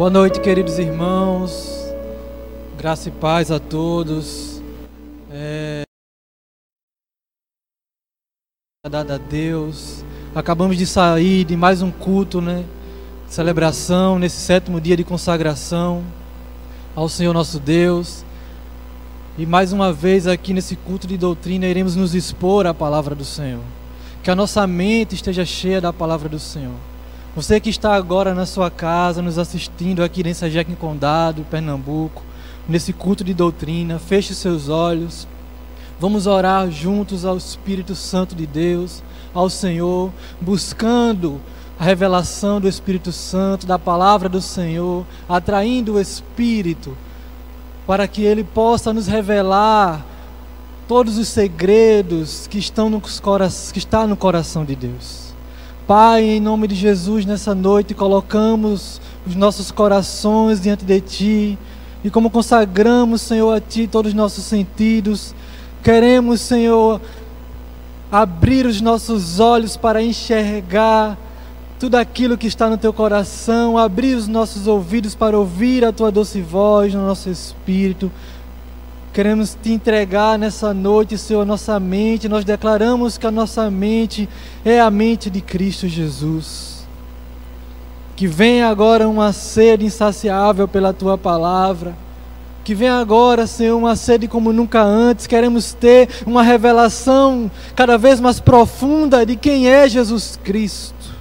Boa noite, queridos irmãos. Graça e paz a todos. É... Dada a Deus. Acabamos de sair de mais um culto, né? Celebração nesse sétimo dia de consagração ao Senhor nosso Deus. E mais uma vez aqui nesse culto de doutrina iremos nos expor à palavra do Senhor. Que a nossa mente esteja cheia da palavra do Senhor. Você que está agora na sua casa, nos assistindo aqui em Sajeque Condado, Pernambuco, nesse culto de doutrina, feche seus olhos. Vamos orar juntos ao Espírito Santo de Deus, ao Senhor, buscando a revelação do Espírito Santo, da palavra do Senhor, atraindo o Espírito para que ele possa nos revelar todos os segredos que estão no, que está no coração de Deus. Pai, em nome de Jesus, nessa noite colocamos os nossos corações diante de Ti. E como consagramos, Senhor, a Ti todos os nossos sentidos, queremos, Senhor, abrir os nossos olhos para enxergar tudo aquilo que está no Teu coração, abrir os nossos ouvidos para ouvir a Tua doce voz no nosso espírito Queremos te entregar nessa noite, Senhor, nossa mente. Nós declaramos que a nossa mente é a mente de Cristo Jesus. Que venha agora uma sede insaciável pela tua palavra. Que venha agora, Senhor, uma sede como nunca antes. Queremos ter uma revelação cada vez mais profunda de quem é Jesus Cristo.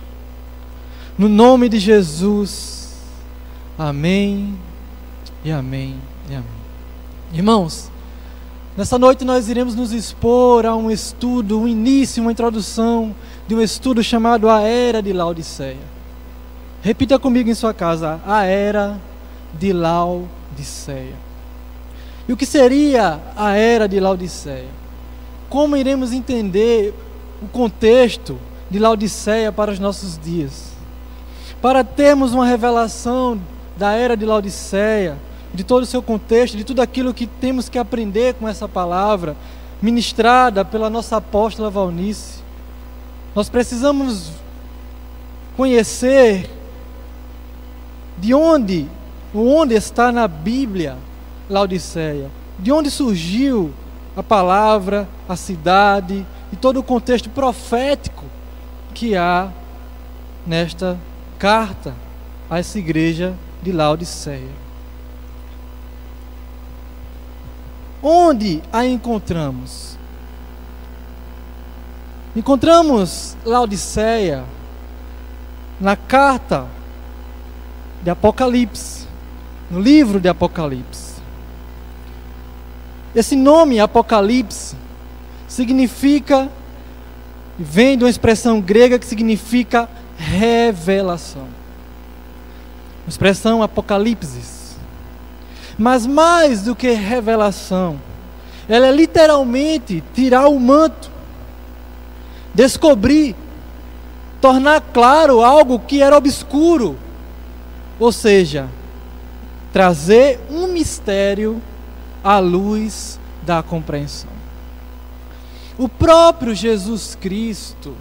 No nome de Jesus. Amém e amém e amém. Irmãos, nessa noite nós iremos nos expor a um estudo, um início, uma introdução de um estudo chamado A Era de Laodiceia. Repita comigo em sua casa: A Era de Laodiceia. E o que seria a Era de Laodiceia? Como iremos entender o contexto de Laodiceia para os nossos dias? Para termos uma revelação da Era de Laodiceia, de todo o seu contexto, de tudo aquilo que temos que aprender com essa palavra, ministrada pela nossa apóstola Valnice. Nós precisamos conhecer de onde, onde está na Bíblia Laodiceia, de onde surgiu a palavra, a cidade e todo o contexto profético que há nesta carta a essa igreja de Laodiceia. Onde a encontramos? Encontramos Laodiceia na carta de Apocalipse, no livro de Apocalipse. Esse nome Apocalipse significa, vem de uma expressão grega que significa revelação. A expressão Apocalipse mas mais do que revelação, ela é literalmente tirar o manto, descobrir, tornar claro algo que era obscuro, ou seja, trazer um mistério à luz da compreensão. O próprio Jesus Cristo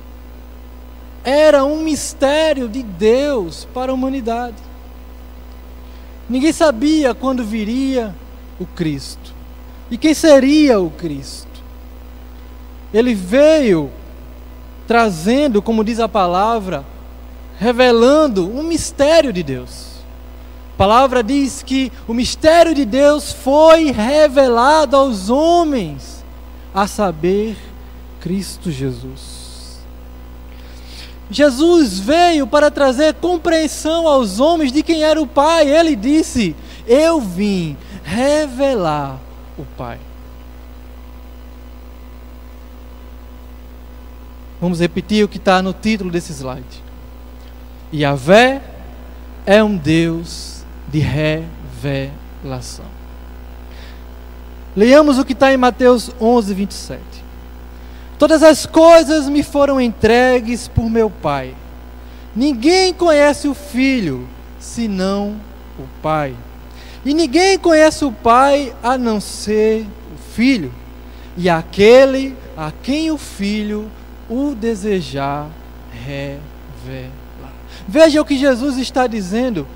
era um mistério de Deus para a humanidade. Ninguém sabia quando viria o Cristo. E quem seria o Cristo? Ele veio trazendo, como diz a palavra, revelando um mistério de Deus. A palavra diz que o mistério de Deus foi revelado aos homens, a saber, Cristo Jesus. Jesus veio para trazer compreensão aos homens de quem era o Pai. Ele disse: Eu vim revelar o Pai. Vamos repetir o que está no título desse slide. Yahvé é um Deus de revelação. Leiamos o que está em Mateus 11, 27. Todas as coisas me foram entregues por meu Pai. Ninguém conhece o Filho senão o Pai. E ninguém conhece o Pai a não ser o Filho, e aquele a quem o Filho o desejar revelar. Veja o que Jesus está dizendo.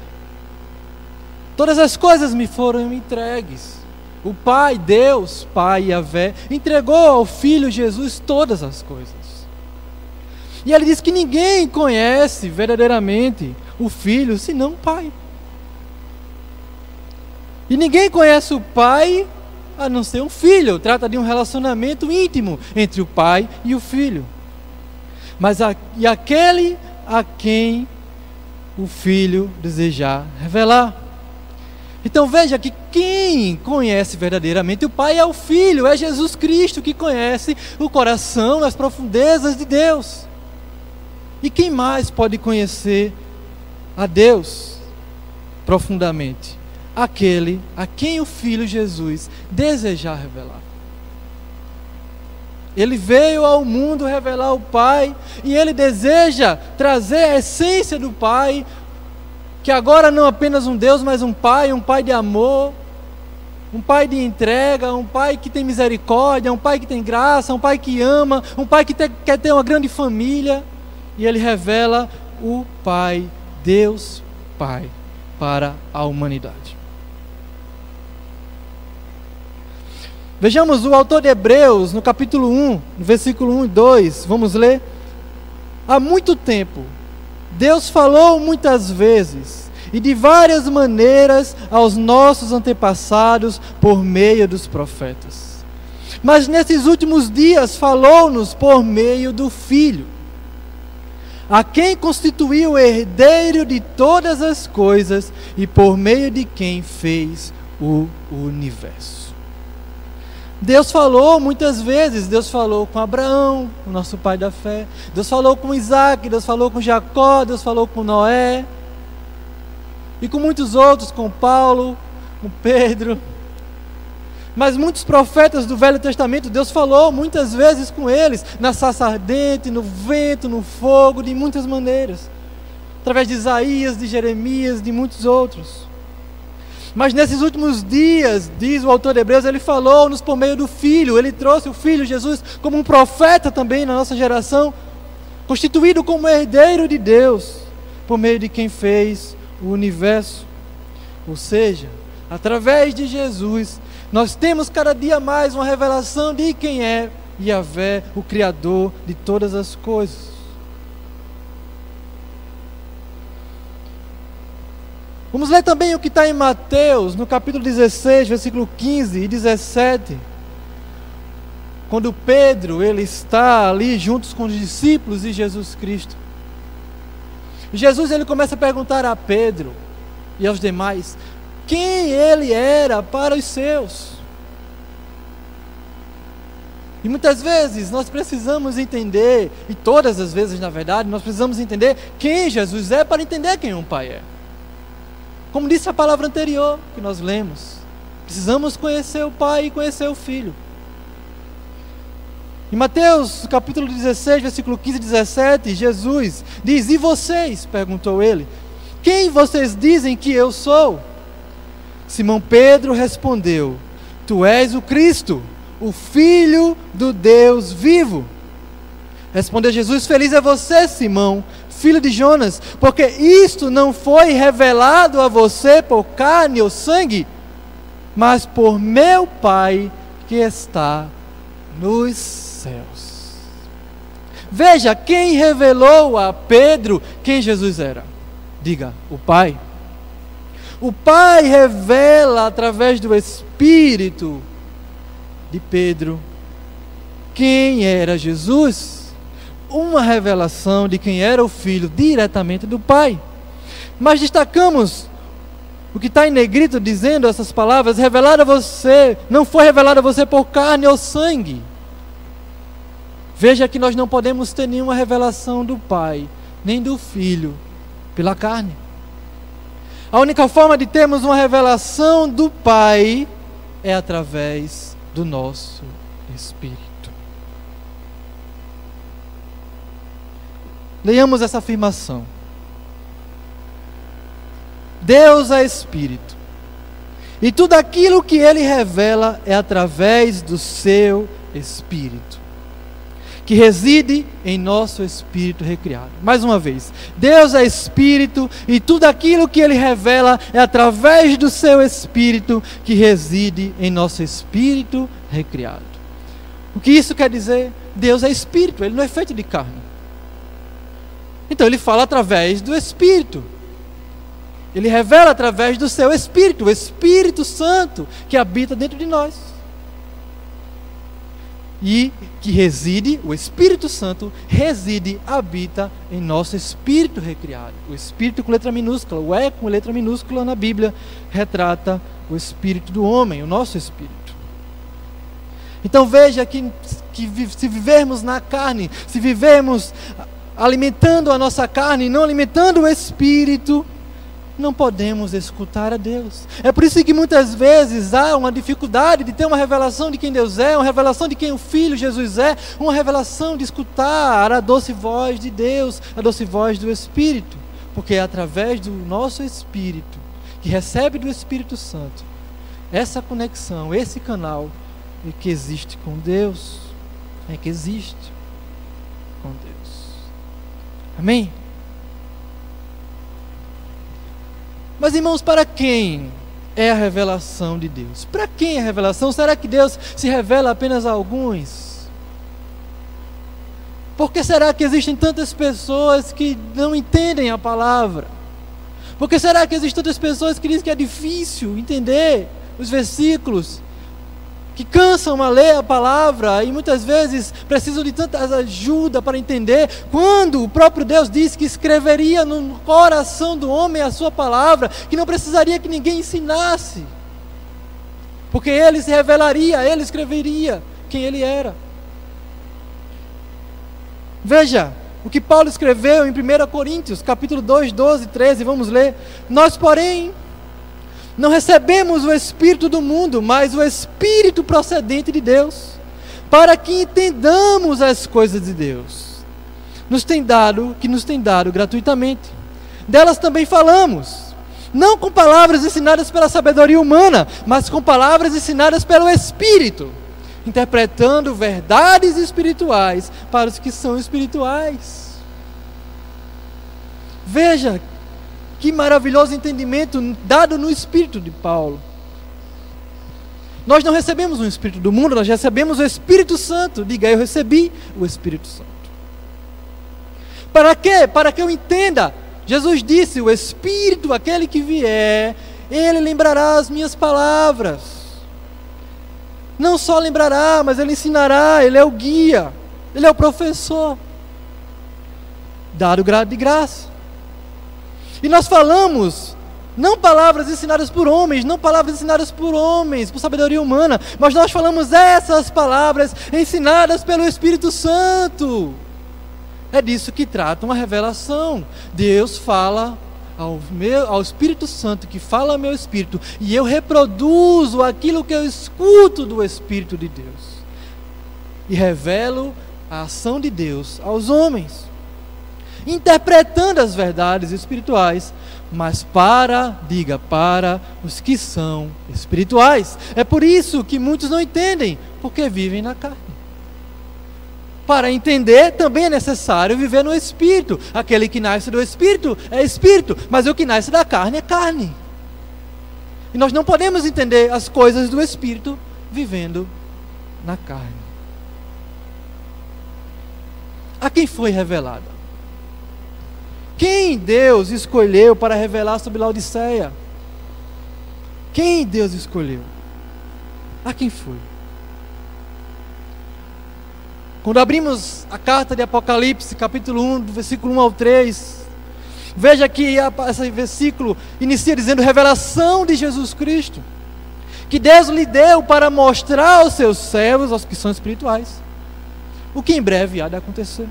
Todas as coisas me foram entregues. O Pai, Deus, Pai Yahvé, entregou ao Filho Jesus todas as coisas. E ele diz que ninguém conhece verdadeiramente o Filho senão o Pai. E ninguém conhece o Pai a não ser um filho. Trata de um relacionamento íntimo entre o Pai e o Filho. Mas a, e aquele a quem o Filho desejar revelar. Então veja que quem conhece verdadeiramente o Pai é o Filho, é Jesus Cristo que conhece o coração, as profundezas de Deus. E quem mais pode conhecer a Deus profundamente? Aquele a quem o Filho Jesus desejar revelar. Ele veio ao mundo revelar o Pai e ele deseja trazer a essência do Pai que agora não apenas um Deus, mas um Pai, um Pai de amor, um Pai de entrega, um Pai que tem misericórdia, um Pai que tem graça, um Pai que ama, um Pai que te, quer ter uma grande família. E Ele revela o Pai, Deus Pai, para a humanidade. Vejamos o autor de Hebreus, no capítulo 1, no versículo 1 e 2, vamos ler. Há muito tempo, Deus falou muitas vezes e de várias maneiras aos nossos antepassados por meio dos profetas. Mas nesses últimos dias falou-nos por meio do Filho, a quem constituiu o herdeiro de todas as coisas e por meio de quem fez o universo. Deus falou muitas vezes, Deus falou com Abraão, o nosso pai da fé, Deus falou com Isaac, Deus falou com Jacó, Deus falou com Noé, e com muitos outros, com Paulo, com Pedro. Mas muitos profetas do Velho Testamento, Deus falou muitas vezes com eles, na sarça ardente, no vento, no fogo, de muitas maneiras. Através de Isaías, de Jeremias, de muitos outros. Mas nesses últimos dias, diz o autor de Hebreus, ele falou-nos por meio do Filho, ele trouxe o Filho Jesus como um profeta também na nossa geração, constituído como herdeiro de Deus, por meio de quem fez o universo. Ou seja, através de Jesus, nós temos cada dia mais uma revelação de quem é Yahvé, o Criador de todas as coisas. Vamos ler também o que está em Mateus, no capítulo 16, versículo 15 e 17. Quando Pedro ele está ali juntos com os discípulos de Jesus Cristo. Jesus ele começa a perguntar a Pedro e aos demais quem ele era para os seus. E muitas vezes nós precisamos entender, e todas as vezes na verdade, nós precisamos entender quem Jesus é para entender quem um pai é. Como disse a palavra anterior que nós lemos, precisamos conhecer o Pai e conhecer o Filho. Em Mateus capítulo 16, versículo 15 e 17, Jesus diz: E vocês? perguntou ele: Quem vocês dizem que eu sou? Simão Pedro respondeu: Tu és o Cristo, o Filho do Deus vivo. Respondeu Jesus: Feliz é você, Simão, filho de Jonas, porque isto não foi revelado a você por carne ou sangue, mas por meu Pai que está nos céus. Veja quem revelou a Pedro quem Jesus era. Diga, o Pai. O Pai revela através do Espírito de Pedro quem era Jesus uma revelação de quem era o filho diretamente do Pai. Mas destacamos o que está em negrito dizendo essas palavras: revelado a você, não foi revelado a você por carne ou sangue. Veja que nós não podemos ter nenhuma revelação do Pai, nem do Filho, pela carne. A única forma de termos uma revelação do Pai é através do nosso Espírito. Leiamos essa afirmação. Deus é Espírito. E tudo aquilo que ele revela é através do seu Espírito. que reside em nosso espírito recriado. Mais uma vez, Deus é espírito e tudo aquilo que ele revela é através do seu espírito que reside em nosso espírito recriado. O que isso quer dizer? Deus é espírito, ele não é feito de carne. Então ele fala através do espírito. Ele revela através do seu espírito, o Espírito Santo que habita dentro de nós e que reside, o Espírito Santo reside, habita em nosso espírito recriado. O espírito com letra minúscula, o é com letra minúscula na Bíblia retrata o espírito do homem, o nosso espírito. Então veja que, que se vivermos na carne, se vivermos alimentando a nossa carne, não alimentando o espírito, não podemos escutar a Deus. É por isso que muitas vezes há uma dificuldade de ter uma revelação de quem Deus é, uma revelação de quem o Filho Jesus é, uma revelação de escutar a doce voz de Deus, a doce voz do Espírito. Porque é através do nosso Espírito, que recebe do Espírito Santo, essa conexão, esse canal, é que existe com Deus, é que existe. Amém? Mas irmãos, para quem é a revelação de Deus? Para quem é a revelação? Será que Deus se revela apenas a alguns? Por que será que existem tantas pessoas que não entendem a palavra? Por que será que existem tantas pessoas que dizem que é difícil entender os versículos? Que cansam a ler a palavra e muitas vezes precisam de tanta ajuda para entender, quando o próprio Deus disse que escreveria no coração do homem a sua palavra, que não precisaria que ninguém ensinasse, porque ele se revelaria, ele escreveria quem ele era. Veja o que Paulo escreveu em 1 Coríntios, capítulo 2, 12 e 13, vamos ler. Nós, porém, não recebemos o Espírito do mundo, mas o Espírito procedente de Deus, para que entendamos as coisas de Deus. Nos tem dado, que nos tem dado gratuitamente. Delas também falamos, não com palavras ensinadas pela sabedoria humana, mas com palavras ensinadas pelo Espírito, interpretando verdades espirituais para os que são espirituais. Veja que maravilhoso entendimento dado no Espírito de Paulo. Nós não recebemos um Espírito do mundo, nós recebemos o Espírito Santo. Diga, eu recebi o Espírito Santo. Para quê? Para que eu entenda. Jesus disse: O Espírito, aquele que vier, ele lembrará as minhas palavras. Não só lembrará, mas ele ensinará, ele é o guia, ele é o professor. Dado grado de graça. E nós falamos não palavras ensinadas por homens, não palavras ensinadas por homens, por sabedoria humana, mas nós falamos essas palavras ensinadas pelo Espírito Santo. É disso que trata uma revelação. Deus fala ao, meu, ao Espírito Santo, que fala ao meu espírito, e eu reproduzo aquilo que eu escuto do Espírito de Deus. E revelo a ação de Deus aos homens interpretando as verdades espirituais, mas para, diga, para os que são espirituais. É por isso que muitos não entendem, porque vivem na carne. Para entender, também é necessário viver no espírito. Aquele que nasce do espírito é espírito, mas o que nasce da carne é carne. E nós não podemos entender as coisas do espírito vivendo na carne. A quem foi revelada? Quem Deus escolheu para revelar sobre Laodiceia? Quem Deus escolheu? A quem foi? Quando abrimos a carta de Apocalipse, capítulo 1, do versículo 1 ao 3, veja que esse versículo inicia dizendo revelação de Jesus Cristo, que Deus lhe deu para mostrar aos seus servos, aos que são espirituais, o que em breve há de acontecer.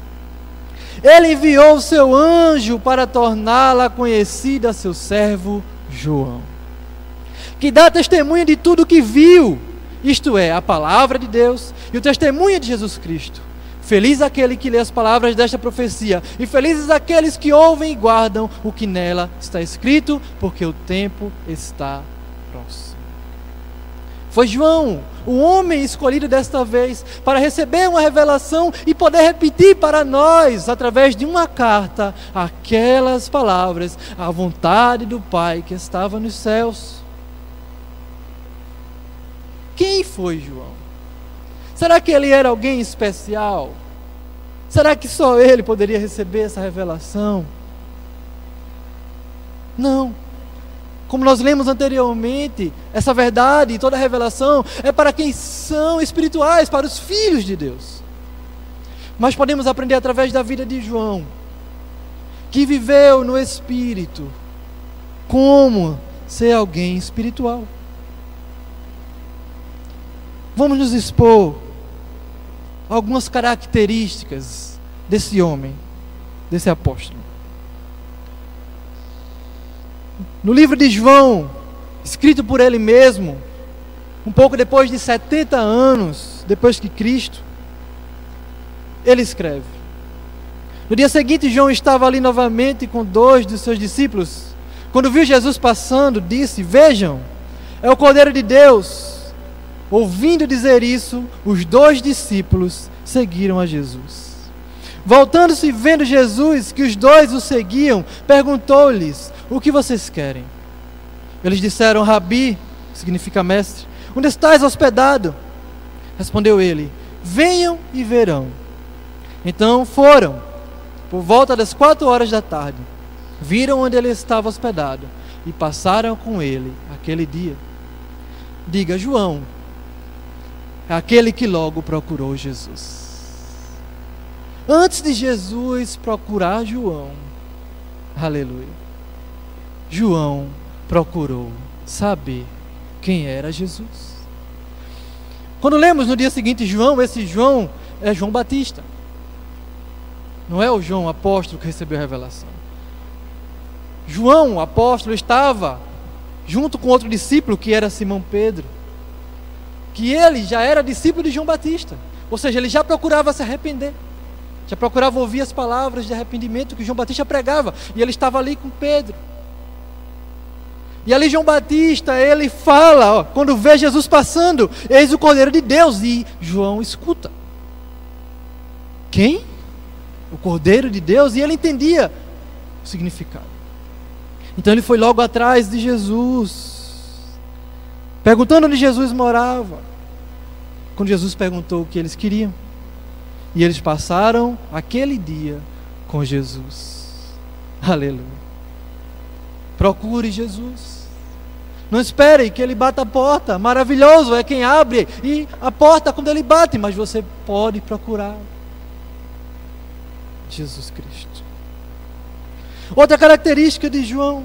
Ele enviou o seu anjo para torná-la conhecida a seu servo João, que dá testemunho de tudo o que viu, isto é, a palavra de Deus e o testemunho de Jesus Cristo. Feliz aquele que lê as palavras desta profecia, e felizes aqueles que ouvem e guardam o que nela está escrito, porque o tempo está próximo. Foi João, o homem escolhido desta vez, para receber uma revelação e poder repetir para nós, através de uma carta, aquelas palavras, a vontade do Pai que estava nos céus. Quem foi João? Será que ele era alguém especial? Será que só ele poderia receber essa revelação? Não. Como nós lemos anteriormente, essa verdade, toda a revelação é para quem são espirituais, para os filhos de Deus. Mas podemos aprender através da vida de João, que viveu no Espírito, como ser alguém espiritual. Vamos nos expor algumas características desse homem, desse apóstolo. No livro de João, escrito por ele mesmo, um pouco depois de 70 anos depois que Cristo, ele escreve. No dia seguinte, João estava ali novamente com dois dos seus discípulos. Quando viu Jesus passando, disse: Vejam, é o Cordeiro de Deus. Ouvindo dizer isso, os dois discípulos seguiram a Jesus. Voltando-se vendo Jesus, que os dois o seguiam, perguntou-lhes: O que vocês querem? Eles disseram: Rabi, que significa mestre, onde estás hospedado? Respondeu ele: Venham e verão. Então foram, por volta das quatro horas da tarde, viram onde ele estava hospedado e passaram com ele aquele dia. Diga, João, aquele que logo procurou Jesus. Antes de Jesus procurar João, aleluia, João procurou saber quem era Jesus. Quando lemos no dia seguinte João, esse João é João Batista. Não é o João apóstolo que recebeu a revelação. João, apóstolo, estava junto com outro discípulo que era Simão Pedro, que ele já era discípulo de João Batista, ou seja, ele já procurava se arrepender. Já procurava ouvir as palavras de arrependimento que João Batista pregava. E ele estava ali com Pedro. E ali João Batista, ele fala, ó, quando vê Jesus passando, eis o Cordeiro de Deus. E João escuta. Quem? O Cordeiro de Deus. E ele entendia o significado. Então ele foi logo atrás de Jesus, perguntando onde Jesus morava. Quando Jesus perguntou o que eles queriam. E eles passaram aquele dia com Jesus. Aleluia. Procure Jesus. Não espere que ele bata a porta. Maravilhoso é quem abre e a porta quando ele bate, mas você pode procurar Jesus Cristo. Outra característica de João,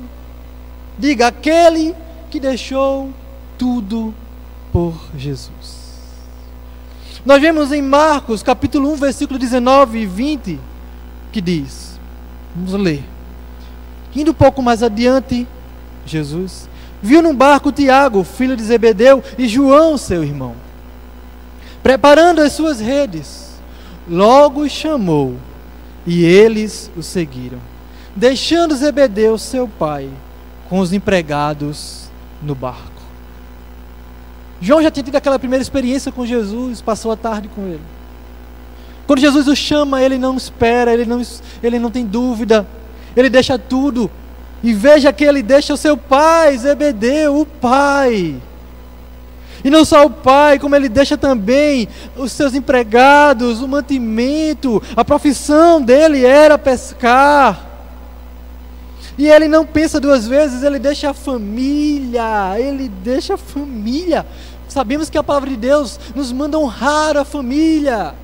diga aquele que deixou tudo por Jesus. Nós vemos em Marcos, capítulo 1, versículo 19 e 20, que diz: Vamos ler. Indo um pouco mais adiante, Jesus viu num barco Tiago, filho de Zebedeu, e João, seu irmão, preparando as suas redes. Logo os chamou, e eles o seguiram, deixando Zebedeu, seu pai, com os empregados no barco. João já tinha tido aquela primeira experiência com Jesus, passou a tarde com ele. Quando Jesus o chama, ele não espera, ele não, ele não tem dúvida, ele deixa tudo. E veja que ele deixa o seu pai, Zebedeu, o pai. E não só o pai, como ele deixa também os seus empregados, o mantimento. A profissão dele era pescar. E ele não pensa duas vezes, ele deixa a família, ele deixa a família. Sabemos que a palavra de Deus nos manda honrar a família.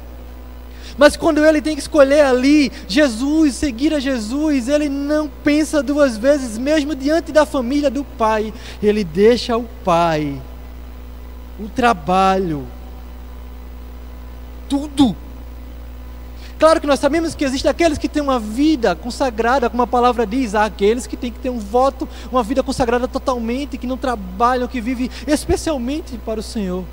Mas quando ele tem que escolher ali Jesus, seguir a Jesus, ele não pensa duas vezes, mesmo diante da família do pai, ele deixa o pai, o trabalho, tudo Claro que nós sabemos que existem aqueles que têm uma vida consagrada, como a palavra diz, aqueles que têm que ter um voto, uma vida consagrada totalmente, que não trabalham, que vivem especialmente para o Senhor.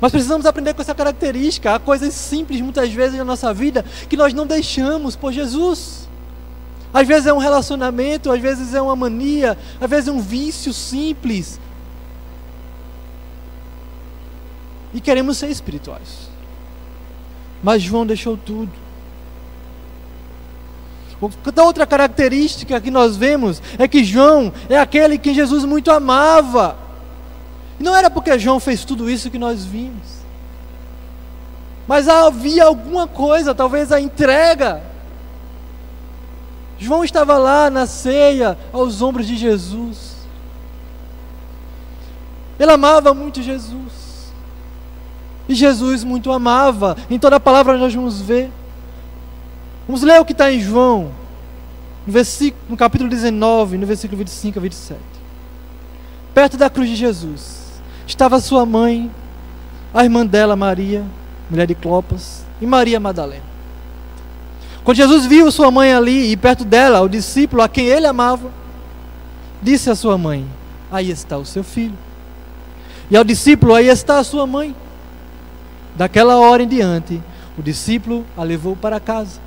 Mas precisamos aprender com essa característica. Há coisas simples muitas vezes na nossa vida que nós não deixamos por Jesus. Às vezes é um relacionamento, às vezes é uma mania, às vezes é um vício simples. e queremos ser espirituais. Mas João deixou tudo. Outra característica que nós vemos é que João é aquele que Jesus muito amava. E não era porque João fez tudo isso que nós vimos. Mas havia alguma coisa, talvez a entrega. João estava lá na ceia, aos ombros de Jesus. Ele amava muito Jesus. E Jesus muito amava. Em toda a palavra nós vamos ver. Vamos ler o que está em João, no, versículo, no capítulo 19, no versículo 25 a 27. Perto da cruz de Jesus, estava sua mãe, a irmã dela, Maria, mulher de Clopas, e Maria Madalena. Quando Jesus viu sua mãe ali e perto dela, o discípulo a quem ele amava, disse à sua mãe: Aí está o seu filho. E ao discípulo: Aí está a sua mãe. Daquela hora em diante, o discípulo a levou para casa.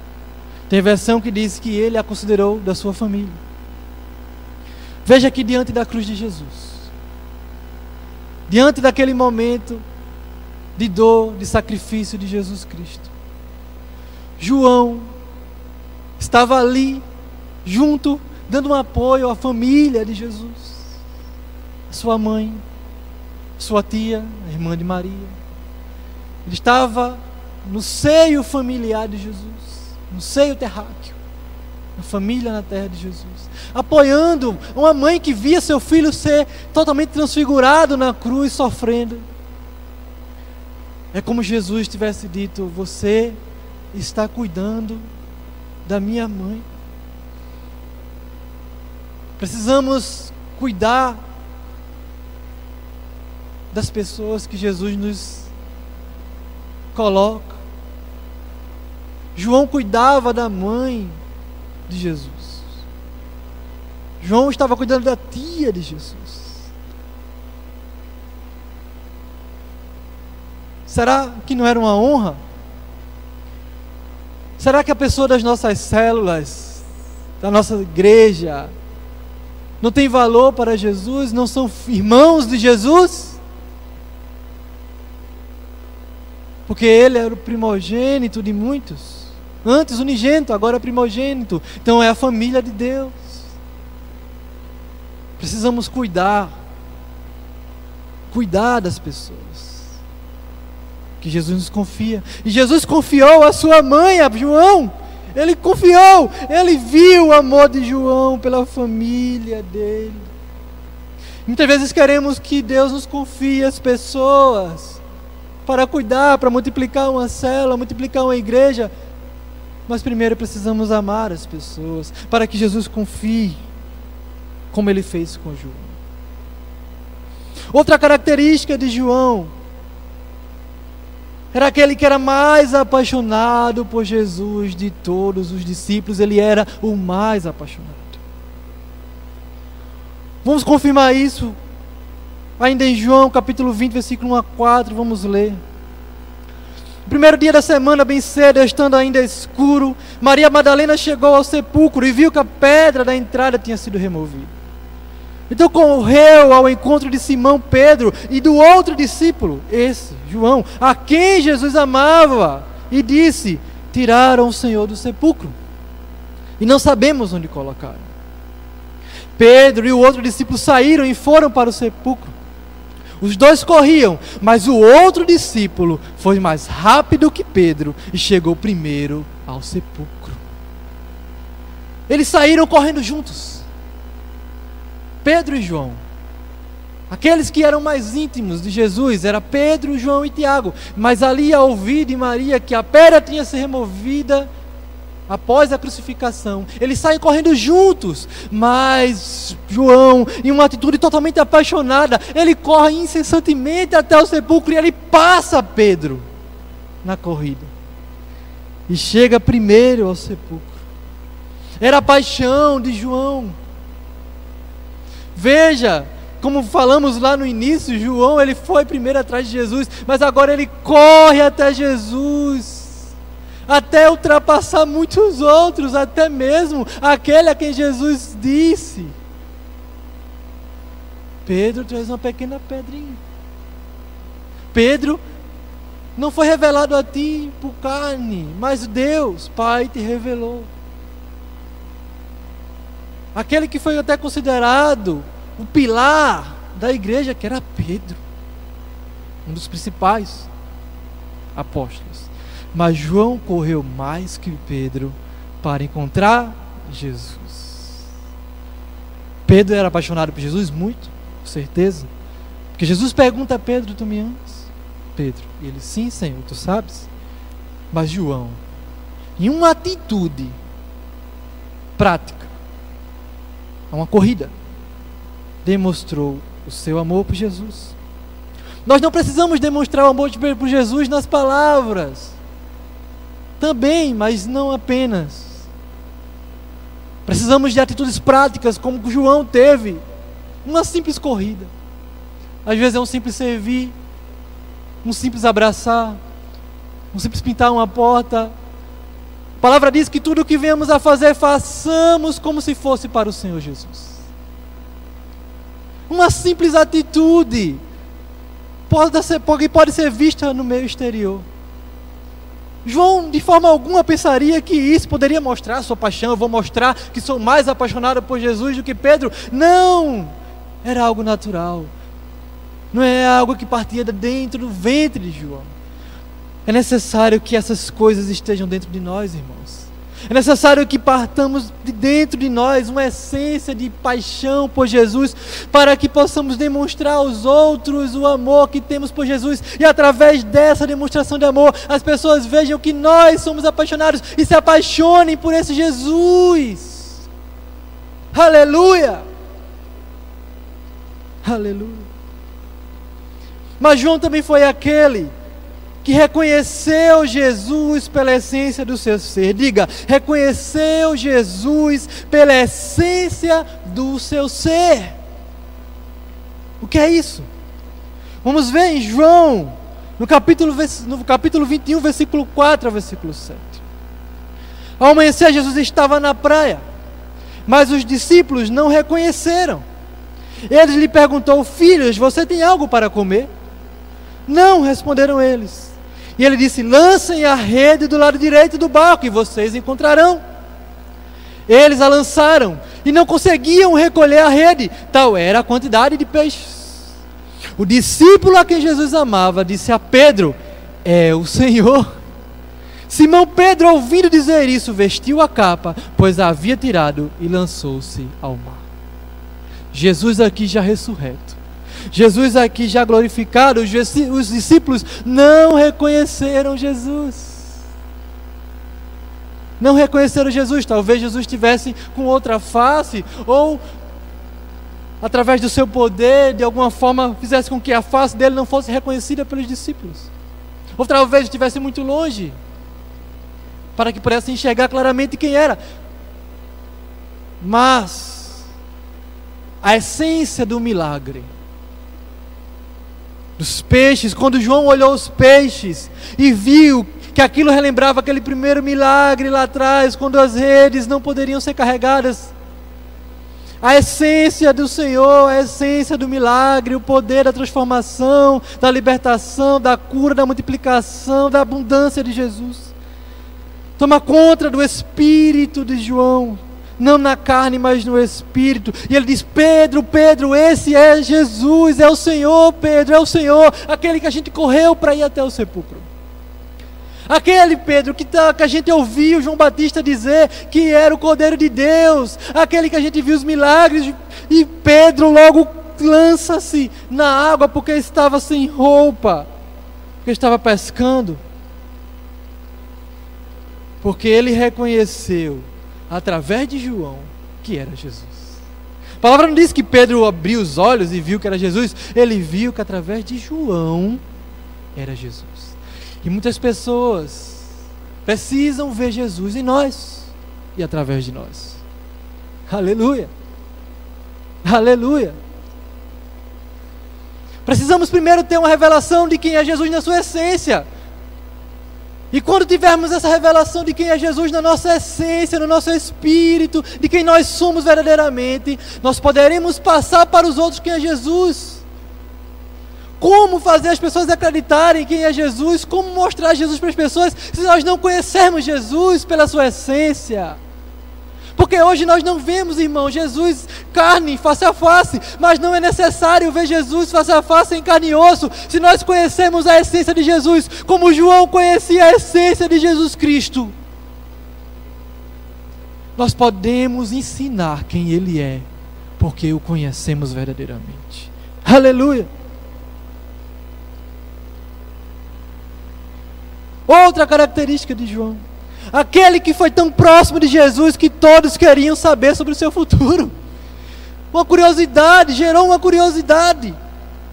Tem versão que diz que ele a considerou da sua família. Veja que diante da cruz de Jesus, diante daquele momento de dor, de sacrifício de Jesus Cristo, João estava ali, junto, dando um apoio à família de Jesus, sua mãe, sua tia, a irmã de Maria. Ele estava no seio familiar de Jesus, no seio terráqueo, na família na terra de Jesus, apoiando uma mãe que via seu filho ser totalmente transfigurado na cruz, sofrendo. É como Jesus tivesse dito: Você está cuidando da minha mãe. Precisamos cuidar das pessoas que Jesus nos coloca. João cuidava da mãe de Jesus. João estava cuidando da tia de Jesus. Será que não era uma honra? Será que a pessoa das nossas células, da nossa igreja, não tem valor para Jesus? Não são irmãos de Jesus? Porque ele era o primogênito de muitos. Antes unigênito, agora primogênito. Então é a família de Deus. Precisamos cuidar. Cuidar das pessoas. Que Jesus nos confia. E Jesus confiou a sua mãe, a João. Ele confiou, ele viu o amor de João pela família dele. Muitas vezes queremos que Deus nos confie as pessoas para cuidar, para multiplicar uma célula, multiplicar uma igreja. Mas primeiro precisamos amar as pessoas, para que Jesus confie, como ele fez com João. Outra característica de João era aquele que era mais apaixonado por Jesus de todos os discípulos, ele era o mais apaixonado. Vamos confirmar isso Ainda em João capítulo 20, versículo 1 a 4, vamos ler. No primeiro dia da semana, bem cedo, estando ainda escuro, Maria Madalena chegou ao sepulcro e viu que a pedra da entrada tinha sido removida. Então correu ao encontro de Simão Pedro e do outro discípulo, esse, João, a quem Jesus amava, e disse: Tiraram o Senhor do sepulcro e não sabemos onde colocaram. Pedro e o outro discípulo saíram e foram para o sepulcro. Os dois corriam, mas o outro discípulo foi mais rápido que Pedro e chegou primeiro ao sepulcro. Eles saíram correndo juntos. Pedro e João. Aqueles que eram mais íntimos de Jesus era Pedro, João e Tiago. Mas ali ao ouvir de Maria que a pedra tinha sido removida, após a crucificação. Eles saem correndo juntos, mas João, em uma atitude totalmente apaixonada, ele corre incessantemente até o sepulcro e ele passa Pedro na corrida. E chega primeiro ao sepulcro. Era a paixão de João. Veja, como falamos lá no início, João ele foi primeiro atrás de Jesus, mas agora ele corre até Jesus até ultrapassar muitos outros, até mesmo aquele a quem Jesus disse: Pedro, tu és uma pequena pedrinha. Pedro, não foi revelado a ti por carne, mas Deus, Pai, te revelou. Aquele que foi até considerado o pilar da igreja, que era Pedro, um dos principais apóstolos. Mas João correu mais que Pedro para encontrar Jesus. Pedro era apaixonado por Jesus muito, com certeza. Porque Jesus pergunta a Pedro: Tu me amas? Pedro, e ele: Sim, Senhor, tu sabes. Mas João, em uma atitude prática, uma corrida, demonstrou o seu amor por Jesus. Nós não precisamos demonstrar o amor por Jesus nas palavras. Também, mas não apenas. Precisamos de atitudes práticas, como João teve. Uma simples corrida. Às vezes é um simples servir, um simples abraçar, um simples pintar uma porta. A palavra diz que tudo o que viemos a fazer, façamos como se fosse para o Senhor Jesus. Uma simples atitude pode ser, pode ser vista no meio exterior. João, de forma alguma, pensaria que isso poderia mostrar sua paixão. Eu vou mostrar que sou mais apaixonado por Jesus do que Pedro. Não! Era algo natural. Não é algo que partia de dentro do ventre de João. É necessário que essas coisas estejam dentro de nós, irmãos. É necessário que partamos de dentro de nós uma essência de paixão por Jesus, para que possamos demonstrar aos outros o amor que temos por Jesus, e através dessa demonstração de amor, as pessoas vejam que nós somos apaixonados e se apaixonem por esse Jesus. Aleluia! Aleluia! Mas João também foi aquele que reconheceu Jesus pela essência do seu ser. Diga, reconheceu Jesus pela essência do seu ser. O que é isso? Vamos ver em João, no capítulo, no capítulo 21, versículo 4 ao versículo 7. Ao amanhecer, Jesus estava na praia, mas os discípulos não reconheceram. Eles lhe perguntou: Filhos, você tem algo para comer? Não, responderam eles. E ele disse: Lancem a rede do lado direito do barco e vocês encontrarão. Eles a lançaram e não conseguiam recolher a rede, tal era a quantidade de peixes. O discípulo a quem Jesus amava disse a Pedro: É o Senhor. Simão Pedro, ouvindo dizer isso, vestiu a capa, pois a havia tirado e lançou-se ao mar. Jesus aqui já ressurreto Jesus aqui já glorificado, os discípulos não reconheceram Jesus. Não reconheceram Jesus. Talvez Jesus estivesse com outra face, ou através do seu poder, de alguma forma, fizesse com que a face dele não fosse reconhecida pelos discípulos. Ou talvez estivesse muito longe, para que pudesse enxergar claramente quem era. Mas, a essência do milagre dos peixes, quando João olhou os peixes e viu que aquilo relembrava aquele primeiro milagre lá atrás, quando as redes não poderiam ser carregadas. A essência do Senhor, a essência do milagre, o poder da transformação, da libertação, da cura, da multiplicação, da abundância de Jesus. Toma conta do espírito de João não na carne, mas no espírito. E ele diz: Pedro, Pedro, esse é Jesus, é o Senhor, Pedro, é o Senhor, aquele que a gente correu para ir até o sepulcro. Aquele Pedro que, tá, que a gente ouviu João Batista dizer que era o Cordeiro de Deus, aquele que a gente viu os milagres, e Pedro logo lança-se na água porque estava sem roupa, porque estava pescando, porque ele reconheceu através de João que era Jesus. A palavra não diz que Pedro abriu os olhos e viu que era Jesus, ele viu que através de João era Jesus. E muitas pessoas precisam ver Jesus em nós e através de nós. Aleluia! Aleluia! Precisamos primeiro ter uma revelação de quem é Jesus na sua essência. E quando tivermos essa revelação de quem é Jesus na nossa essência, no nosso espírito, de quem nós somos verdadeiramente, nós poderemos passar para os outros quem é Jesus. como fazer as pessoas acreditarem quem é Jesus, como mostrar Jesus para as pessoas, se nós não conhecermos Jesus pela sua essência. Porque hoje nós não vemos, irmão, Jesus carne, face a face, mas não é necessário ver Jesus face a face em carne e osso, se nós conhecemos a essência de Jesus, como João conhecia a essência de Jesus Cristo. Nós podemos ensinar quem Ele é, porque o conhecemos verdadeiramente. Aleluia! Outra característica de João aquele que foi tão próximo de Jesus que todos queriam saber sobre o seu futuro. Uma curiosidade, gerou uma curiosidade.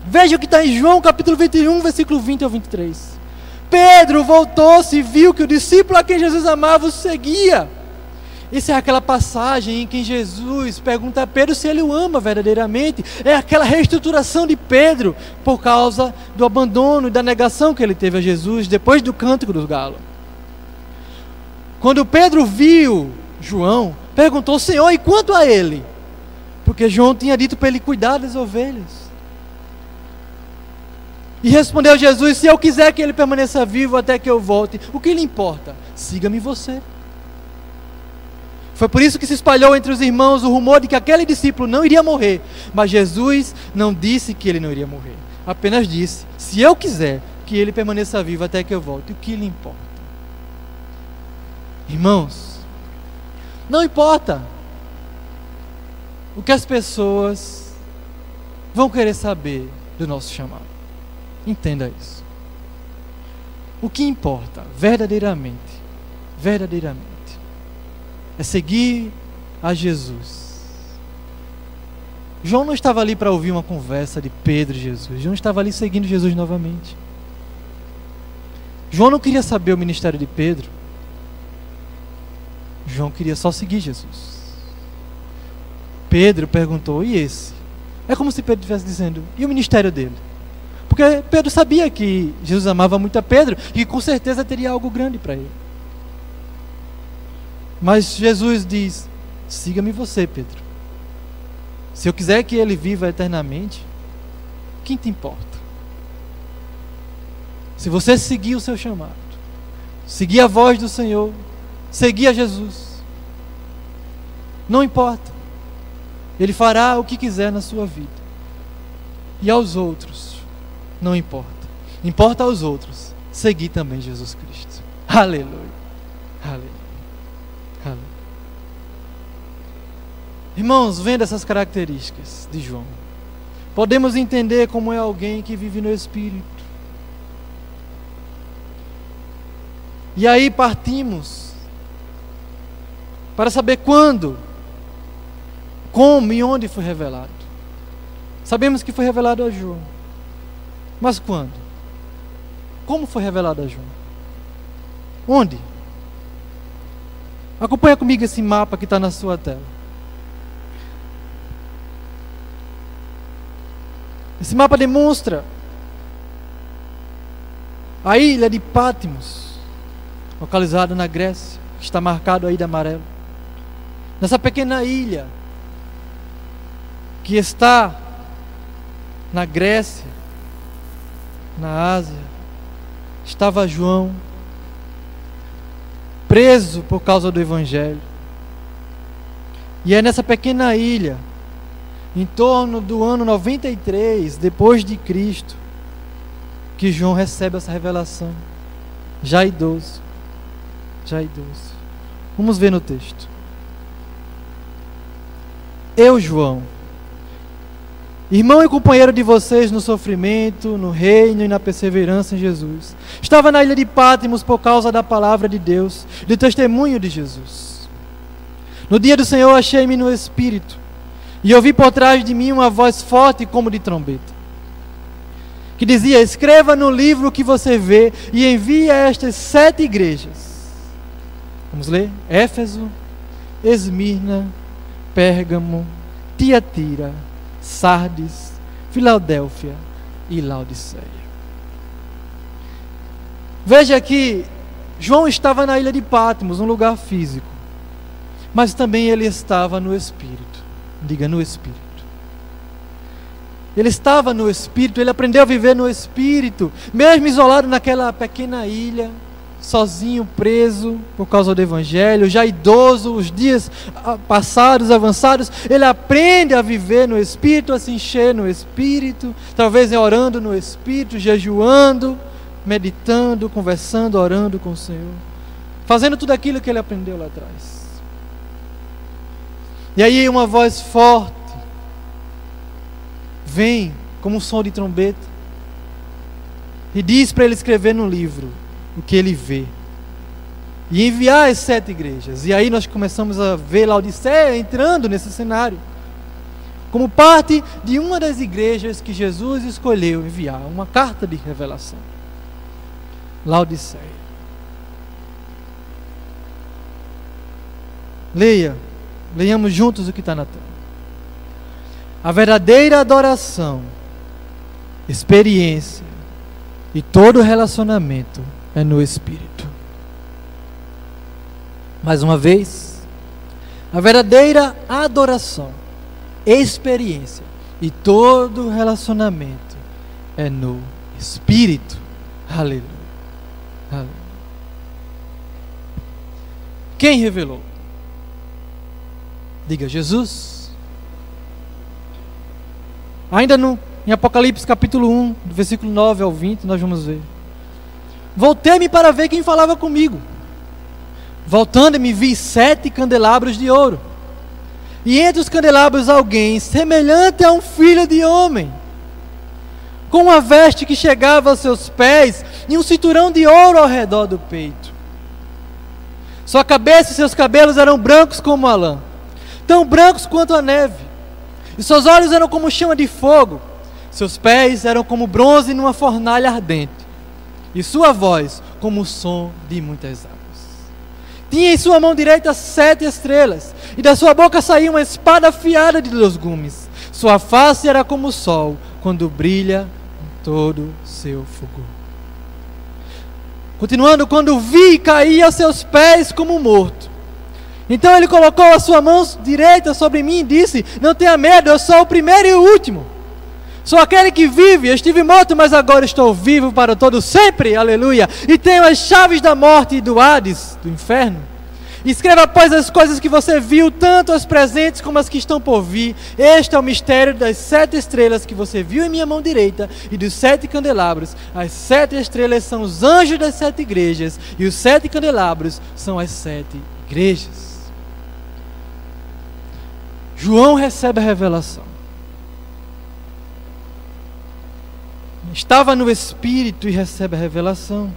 Veja o que está em João capítulo 21, versículo 20 ao 23. Pedro voltou-se e viu que o discípulo a quem Jesus amava o seguia. Essa é aquela passagem em que Jesus pergunta a Pedro se ele o ama verdadeiramente. É aquela reestruturação de Pedro por causa do abandono e da negação que ele teve a Jesus depois do cântico do galo. Quando Pedro viu João, perguntou: Senhor, e quanto a ele? Porque João tinha dito para ele cuidar das ovelhas. E respondeu Jesus: Se eu quiser que ele permaneça vivo até que eu volte, o que lhe importa? Siga-me você. Foi por isso que se espalhou entre os irmãos o rumor de que aquele discípulo não iria morrer. Mas Jesus não disse que ele não iria morrer. Apenas disse: Se eu quiser que ele permaneça vivo até que eu volte, o que lhe importa? Irmãos, não importa o que as pessoas vão querer saber do nosso chamado. Entenda isso. O que importa verdadeiramente, verdadeiramente, é seguir a Jesus. João não estava ali para ouvir uma conversa de Pedro e Jesus. João estava ali seguindo Jesus novamente. João não queria saber o ministério de Pedro. João queria só seguir Jesus. Pedro perguntou: e esse? É como se Pedro estivesse dizendo: e o ministério dele? Porque Pedro sabia que Jesus amava muito a Pedro e com certeza teria algo grande para ele. Mas Jesus diz: siga-me você, Pedro. Se eu quiser que ele viva eternamente, quem te importa? Se você seguir o seu chamado, seguir a voz do Senhor, seguir a Jesus. Não importa. Ele fará o que quiser na sua vida. E aos outros, não importa. Importa aos outros seguir também Jesus Cristo. Aleluia. Aleluia. Aleluia. Irmãos, vendo essas características de João, podemos entender como é alguém que vive no Espírito. E aí partimos para saber quando, como e onde foi revelado. Sabemos que foi revelado a João. Mas quando? Como foi revelado a João? Onde? Acompanha comigo esse mapa que está na sua tela. Esse mapa demonstra a ilha de Patmos, localizada na Grécia, que está marcado aí de amarelo nessa pequena ilha que está na Grécia, na Ásia, estava João preso por causa do Evangelho. E é nessa pequena ilha, em torno do ano 93 depois de Cristo, que João recebe essa revelação, já idoso, já idoso. Vamos ver no texto. Eu, João, irmão e companheiro de vocês no sofrimento, no reino e na perseverança em Jesus, estava na ilha de Pátimos por causa da palavra de Deus, de testemunho de Jesus. No dia do Senhor achei-me no Espírito, e ouvi por trás de mim uma voz forte como de trombeta, que dizia: Escreva no livro o que você vê e envie a estas sete igrejas. Vamos ler? Éfeso, Esmirna, Pérgamo, Tiatira, Sardes, Filadélfia e Laodiceia. Veja que João estava na ilha de Patmos, um lugar físico, mas também ele estava no Espírito. Diga no Espírito. Ele estava no Espírito, ele aprendeu a viver no Espírito, mesmo isolado naquela pequena ilha, sozinho, preso por causa do Evangelho, já idoso, os dias ah, passados, avançados, ele aprende a viver no Espírito, a se encher no Espírito, talvez orando no Espírito, jejuando, meditando, conversando, orando com o Senhor, fazendo tudo aquilo que ele aprendeu lá atrás. E aí uma voz forte vem como um som de trombeta e diz para ele escrever no livro o que ele vê e enviar as sete igrejas. E aí nós começamos a ver Laodiceia entrando nesse cenário como parte de uma das igrejas que Jesus escolheu enviar uma carta de revelação. Laodiceia. Leia, leiamos juntos o que está na tela. A verdadeira adoração, experiência e todo relacionamento é no Espírito. Mais uma vez, a verdadeira adoração, experiência e todo relacionamento é no Espírito. Aleluia. Aleluia. Quem revelou? Diga Jesus. Ainda no, em Apocalipse capítulo 1, do versículo 9 ao 20, nós vamos ver. Voltei-me para ver quem falava comigo. Voltando-me, vi sete candelabros de ouro. E entre os candelabros alguém semelhante a um filho de homem, com uma veste que chegava aos seus pés e um cinturão de ouro ao redor do peito. Sua cabeça e seus cabelos eram brancos como a lã, tão brancos quanto a neve e seus olhos eram como chama de fogo, seus pés eram como bronze numa fornalha ardente, e sua voz como o som de muitas águas. Tinha em sua mão direita sete estrelas, e da sua boca saía uma espada afiada de dois gumes. Sua face era como o sol, quando brilha em todo seu fogo. Continuando, quando vi, caía a seus pés como morto. Então ele colocou a sua mão direita sobre mim e disse: Não tenha medo, eu sou o primeiro e o último. Sou aquele que vive, eu estive morto, mas agora estou vivo para todo sempre, aleluia. E tenho as chaves da morte e do Hades, do inferno. Escreva, pois, as coisas que você viu, tanto as presentes como as que estão por vir. Este é o mistério das sete estrelas que você viu em minha mão direita e dos sete candelabros. As sete estrelas são os anjos das sete igrejas, e os sete candelabros são as sete igrejas. João recebe a revelação. Estava no Espírito e recebe a revelação.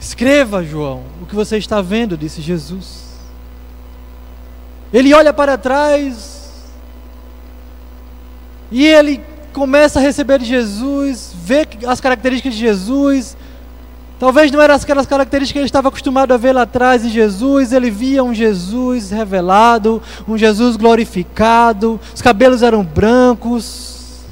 Escreva, João, o que você está vendo, disse Jesus. Ele olha para trás e ele começa a receber de Jesus, vê as características de Jesus, Talvez não eram aquelas características que ele estava acostumado a ver lá atrás em Jesus, ele via um Jesus revelado, um Jesus glorificado, os cabelos eram brancos,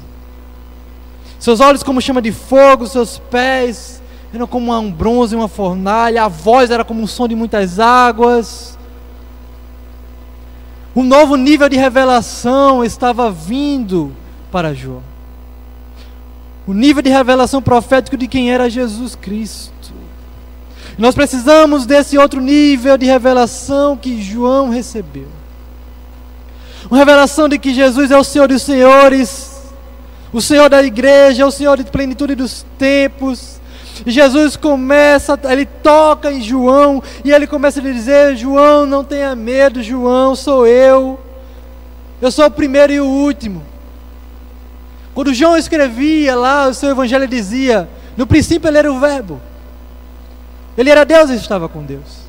seus olhos como chama de fogo, seus pés eram como um bronze, uma fornalha, a voz era como um som de muitas águas. Um novo nível de revelação estava vindo para João. O nível de revelação profético de quem era Jesus Cristo. Nós precisamos desse outro nível de revelação que João recebeu. Uma revelação de que Jesus é o Senhor dos senhores, o Senhor da igreja, o Senhor de plenitude dos tempos. E Jesus começa, ele toca em João e ele começa a lhe dizer: João, não tenha medo, João, sou eu. Eu sou o primeiro e o último. Quando João escrevia lá, o seu evangelho dizia: no princípio ele era o Verbo. Ele era Deus e estava com Deus.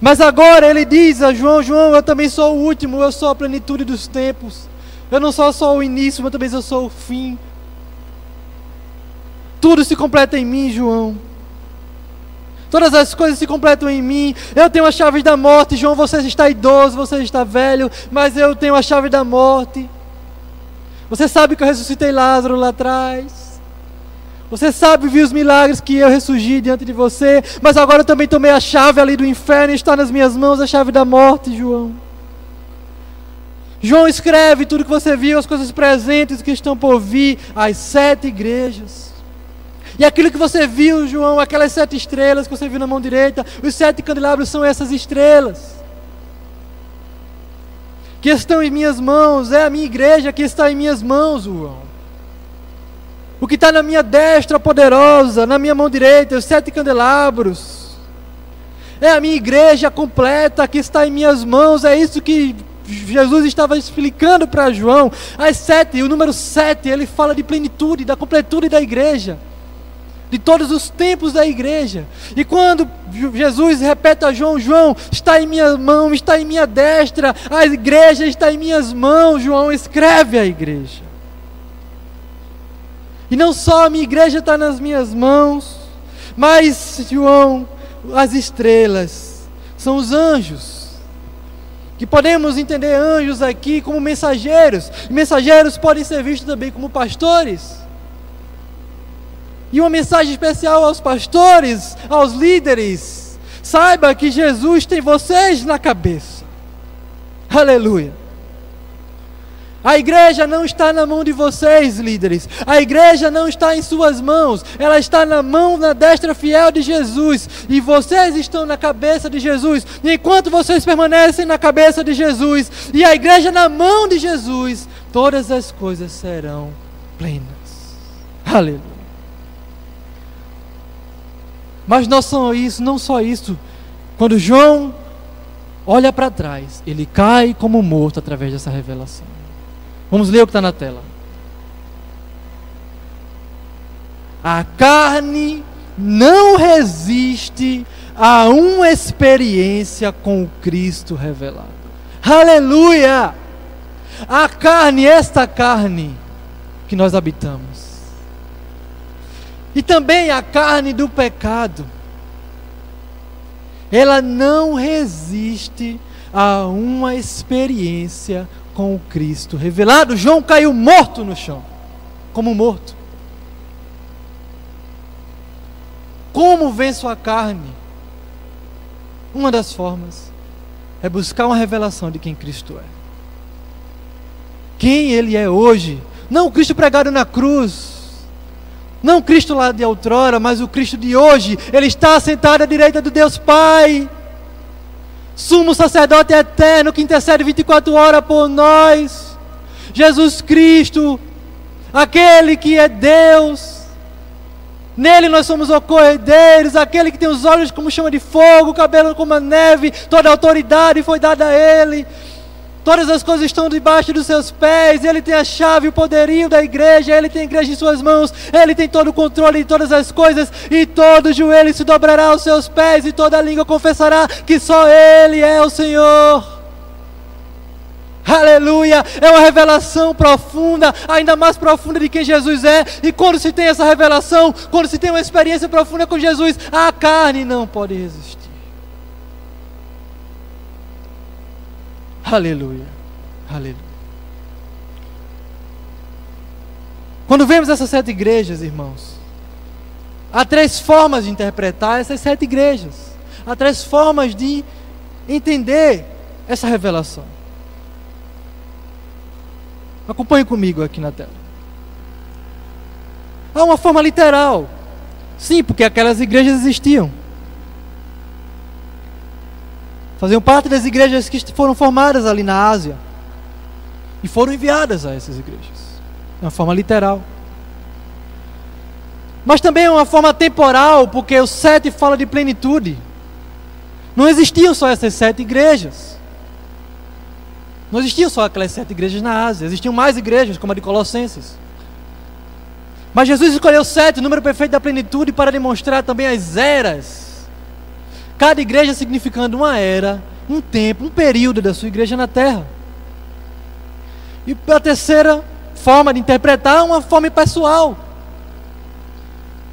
Mas agora ele diz a João: João, eu também sou o último, eu sou a plenitude dos tempos. Eu não sou só o início, mas também eu sou o fim. Tudo se completa em mim, João. Todas as coisas se completam em mim. Eu tenho a chave da morte, João. Você está idoso, você está velho, mas eu tenho a chave da morte. Você sabe que eu ressuscitei Lázaro lá atrás. Você sabe, viu os milagres que eu ressurgi diante de você, mas agora eu também tomei a chave ali do inferno e está nas minhas mãos a chave da morte, João. João escreve tudo que você viu, as coisas presentes que estão por vir, as sete igrejas. E aquilo que você viu, João, aquelas sete estrelas que você viu na mão direita, os sete candelabros são essas estrelas. Que estão em minhas mãos, é a minha igreja que está em minhas mãos, João. O que está na minha destra poderosa, na minha mão direita, os sete candelabros. É a minha igreja completa que está em minhas mãos, é isso que Jesus estava explicando para João. As sete, o número sete, ele fala de plenitude, da completude da igreja de todos os tempos da igreja. E quando Jesus repete a João: João, está em minha mão, está em minha destra, a igreja está em minhas mãos. João escreve a igreja. E não só a minha igreja está nas minhas mãos, mas, João, as estrelas são os anjos. Que podemos entender anjos aqui como mensageiros. Mensageiros podem ser vistos também como pastores. E uma mensagem especial aos pastores, aos líderes. Saiba que Jesus tem vocês na cabeça. Aleluia. A igreja não está na mão de vocês, líderes. A igreja não está em suas mãos. Ela está na mão, na destra fiel de Jesus. E vocês estão na cabeça de Jesus. E enquanto vocês permanecem na cabeça de Jesus e a igreja na mão de Jesus, todas as coisas serão plenas. Aleluia. Mas não só isso, não só isso. Quando João olha para trás, ele cai como morto através dessa revelação. Vamos ler o que está na tela. A carne não resiste a uma experiência com o Cristo revelado. Aleluia! A carne, esta carne que nós habitamos, e também a carne do pecado, ela não resiste a uma experiência com o Cristo revelado. João caiu morto no chão, como morto. Como venço a carne? Uma das formas é buscar uma revelação de quem Cristo é. Quem Ele é hoje. Não o Cristo pregado na cruz não o Cristo lá de outrora, mas o Cristo de hoje. Ele está sentado à direita do Deus Pai. Sumo sacerdote eterno que intercede 24 horas por nós. Jesus Cristo, aquele que é Deus. Nele nós somos corredeiros, aquele que tem os olhos como chama de fogo, o cabelo como a neve, toda a autoridade foi dada a Ele. Todas as coisas estão debaixo dos seus pés. Ele tem a chave, o poderio da igreja. Ele tem a igreja em suas mãos. Ele tem todo o controle de todas as coisas. E todo joelho se dobrará aos seus pés. E toda língua confessará que só Ele é o Senhor. Aleluia! É uma revelação profunda, ainda mais profunda de quem Jesus é. E quando se tem essa revelação, quando se tem uma experiência profunda com Jesus, a carne não pode resistir. Aleluia. Aleluia. Quando vemos essas sete igrejas, irmãos, há três formas de interpretar essas sete igrejas. Há três formas de entender essa revelação. Acompanhe comigo aqui na tela. Há uma forma literal. Sim, porque aquelas igrejas existiam faziam parte das igrejas que foram formadas ali na Ásia e foram enviadas a essas igrejas, de uma forma literal. Mas também é uma forma temporal, porque o sete fala de plenitude. Não existiam só essas sete igrejas. Não existiam só aquelas sete igrejas na Ásia, existiam mais igrejas, como a de Colossenses. Mas Jesus escolheu sete, o número perfeito da plenitude, para demonstrar também as eras Cada igreja significando uma era, um tempo, um período da sua igreja na terra. E a terceira forma de interpretar é uma forma pessoal.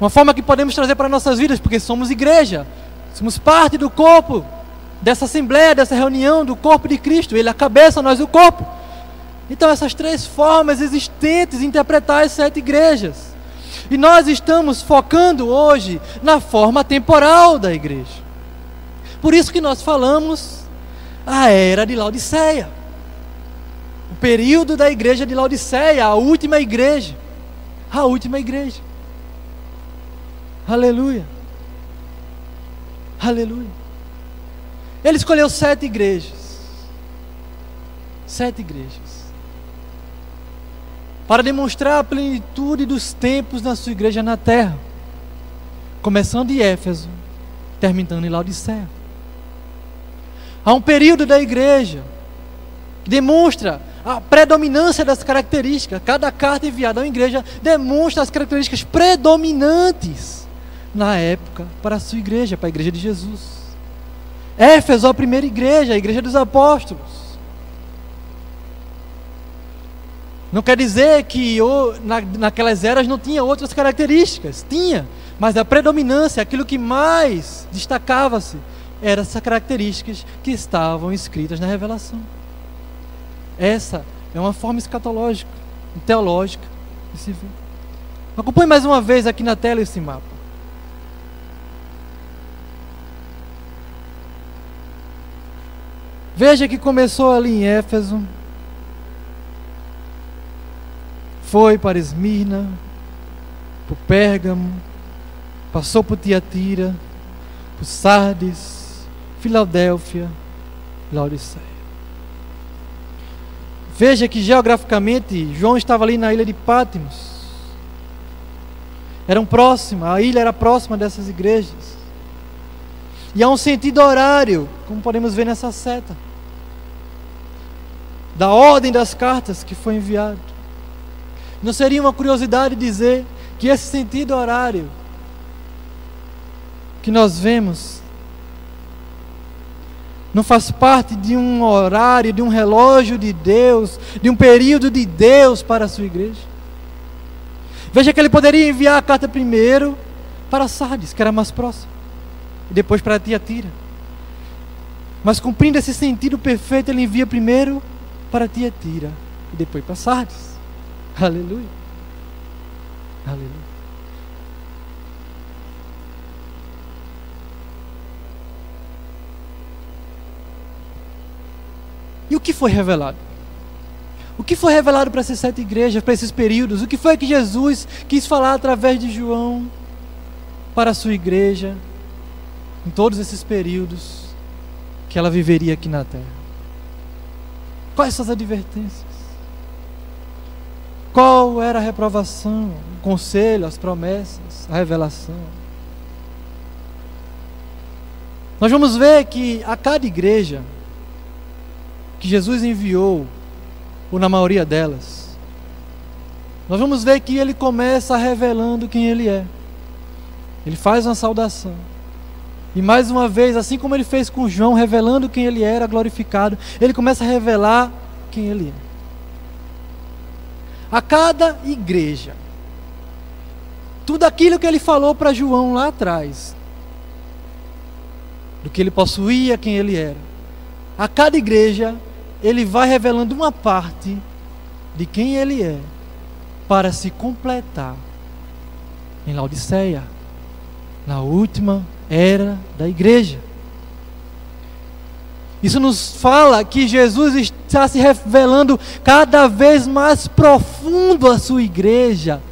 Uma forma que podemos trazer para nossas vidas, porque somos igreja, somos parte do corpo dessa assembleia, dessa reunião do corpo de Cristo. Ele é a cabeça, nós o corpo. Então, essas três formas existentes de interpretar as sete igrejas. E nós estamos focando hoje na forma temporal da igreja. Por isso que nós falamos a era de Laodiceia. o período da igreja de Laodiceia, a última igreja. A última igreja. Aleluia. Aleluia. Ele escolheu sete igrejas. Sete igrejas. Para demonstrar a plenitude dos tempos na sua igreja na terra. Começando em Éfeso, terminando em Laodiceia. Há um período da igreja que demonstra a predominância das características. Cada carta enviada à igreja demonstra as características predominantes na época para a sua igreja, para a igreja de Jesus. Éfeso, a primeira igreja, a igreja dos apóstolos. Não quer dizer que na, naquelas eras não tinha outras características. Tinha, mas a predominância, aquilo que mais destacava-se, eram essas características que estavam escritas na revelação. Essa é uma forma escatológica, teológica de se ver. Acompanhe mais uma vez aqui na tela esse mapa. Veja que começou ali em Éfeso, foi para Esmirna, por Pérgamo, passou por Tiatira, por Sardes, Filadélfia, Laodiceia. Veja que geograficamente João estava ali na ilha de Pátimos. Eram próximas, a ilha era próxima dessas igrejas. E há um sentido horário, como podemos ver nessa seta, da ordem das cartas que foi enviado. Não seria uma curiosidade dizer que esse sentido horário que nós vemos não faz parte de um horário, de um relógio de Deus, de um período de Deus para a sua igreja? Veja que ele poderia enviar a carta primeiro para Sardes, que era mais próximo e depois para Tiatira. Mas cumprindo esse sentido perfeito, ele envia primeiro para Tiatira e depois para Sardes. Aleluia. Aleluia. E o que foi revelado? O que foi revelado para essas sete igrejas, para esses períodos? O que foi que Jesus quis falar através de João para a sua igreja? em todos esses períodos que ela viveria aqui na terra. Quais são as advertências? Qual era a reprovação, o conselho, as promessas, a revelação? Nós vamos ver que a cada igreja que Jesus enviou, ou na maioria delas, nós vamos ver que ele começa revelando quem ele é. Ele faz uma saudação. E mais uma vez, assim como ele fez com João, revelando quem ele era, glorificado, ele começa a revelar quem ele é. A cada igreja, tudo aquilo que ele falou para João lá atrás, do que ele possuía, quem ele era, a cada igreja, ele vai revelando uma parte de quem ele é, para se completar em Laodiceia, na última era da igreja. Isso nos fala que Jesus está se revelando cada vez mais profundo à sua igreja,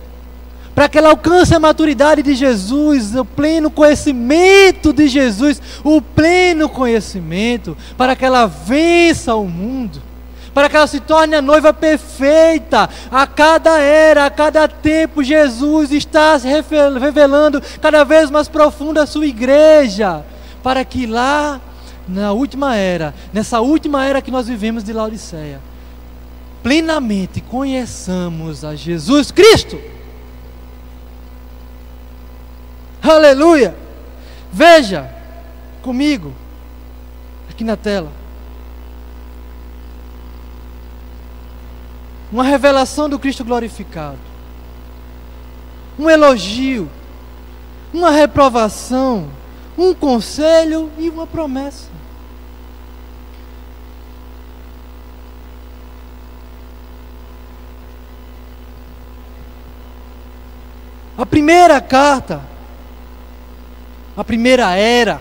para que ela alcance a maturidade de Jesus, o pleno conhecimento de Jesus, o pleno conhecimento, para que ela vença o mundo para que ela se torne a noiva perfeita. A cada era, a cada tempo, Jesus está se revelando cada vez mais profundo a sua igreja, para que lá, na última era, nessa última era que nós vivemos de Laodiceia, plenamente conheçamos a Jesus Cristo. Aleluia! Veja comigo, aqui na tela. uma revelação do Cristo glorificado, um elogio, uma reprovação, um conselho e uma promessa. A primeira carta, a primeira era,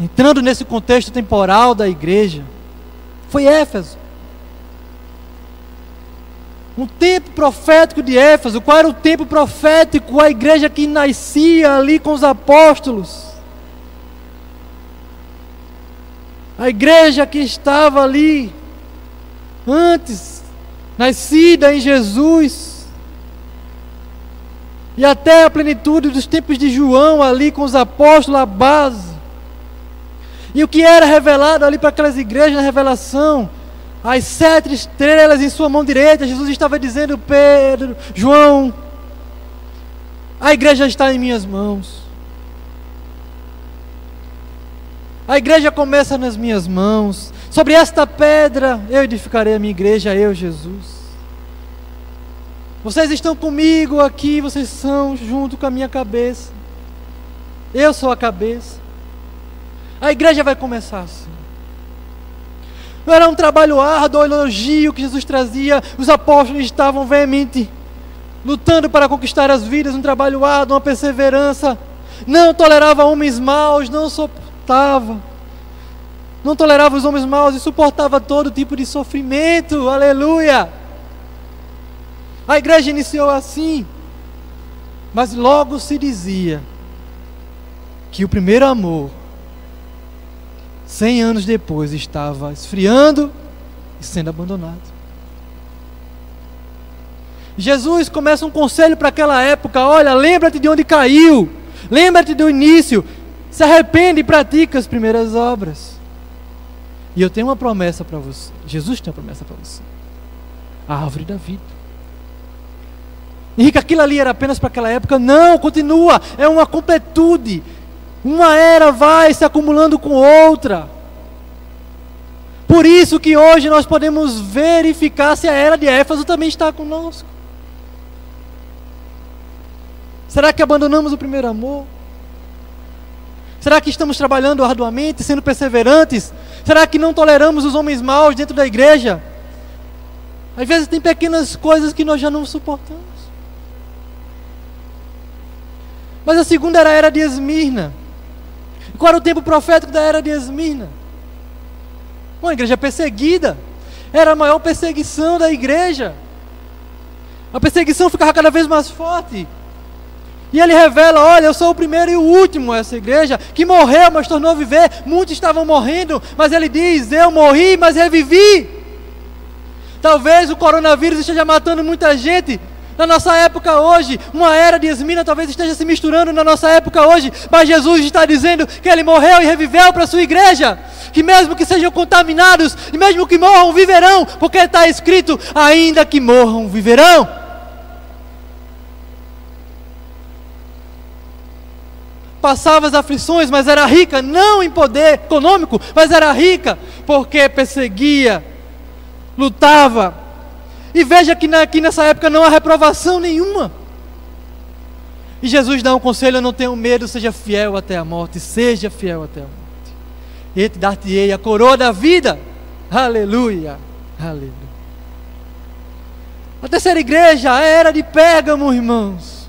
entrando nesse contexto temporal da igreja, foi Éfeso. um tempo profético de Éfeso. Qual era o tempo profético? A igreja que nascia ali com os apóstolos. A igreja que estava ali antes, nascida em Jesus. E até a plenitude dos tempos de João ali com os apóstolos, a base. E o que era revelado ali para aquelas igrejas na revelação? As sete estrelas em sua mão direita. Jesus estava dizendo, Pedro, João, a igreja está em minhas mãos. A igreja começa nas minhas mãos. Sobre esta pedra eu edificarei a minha igreja, eu, Jesus. Vocês estão comigo aqui, vocês são junto com a minha cabeça. Eu sou a cabeça. A igreja vai começar assim. Não era um trabalho árduo, elogio que Jesus trazia. Os apóstolos estavam veemente lutando para conquistar as vidas, um trabalho árduo, uma perseverança. Não tolerava homens maus, não suportava. Não tolerava os homens maus e suportava todo tipo de sofrimento. Aleluia! A igreja iniciou assim. Mas logo se dizia que o primeiro amor, cem anos depois, estava esfriando e sendo abandonado. Jesus começa um conselho para aquela época: olha, lembra-te de onde caiu, lembra-te do início, se arrepende e pratica as primeiras obras. E eu tenho uma promessa para você. Jesus tem uma promessa para você. A árvore da vida. Henrique, aquilo ali era apenas para aquela época? Não, continua. É uma completude. Uma era vai se acumulando com outra. Por isso que hoje nós podemos verificar se a era de Éfeso também está conosco. Será que abandonamos o primeiro amor? Será que estamos trabalhando arduamente, sendo perseverantes? Será que não toleramos os homens maus dentro da igreja? Às vezes tem pequenas coisas que nós já não suportamos. Mas a segunda era a era de Esmirna. Qual era o tempo profético da era de Esmirna? Uma igreja perseguida. Era a maior perseguição da igreja. A perseguição ficava cada vez mais forte. E ele revela: olha, eu sou o primeiro e o último essa igreja que morreu, mas tornou a viver. Muitos estavam morrendo, mas ele diz: eu morri, mas revivi. Talvez o coronavírus esteja matando muita gente. Na nossa época hoje, uma era de Esmina talvez esteja se misturando na nossa época hoje, mas Jesus está dizendo que ele morreu e reviveu para a sua igreja, que mesmo que sejam contaminados, e mesmo que morram, viverão, porque está escrito: ainda que morram, viverão. passava as aflições, mas era rica, não em poder econômico, mas era rica porque perseguia, lutava. E veja que aqui nessa época não há reprovação nenhuma. E Jesus dá um conselho: não tenha medo, seja fiel até a morte, seja fiel até a morte. E te dar-te-ei a coroa da vida. Aleluia, aleluia. A terceira igreja, a era de Pérgamo, irmãos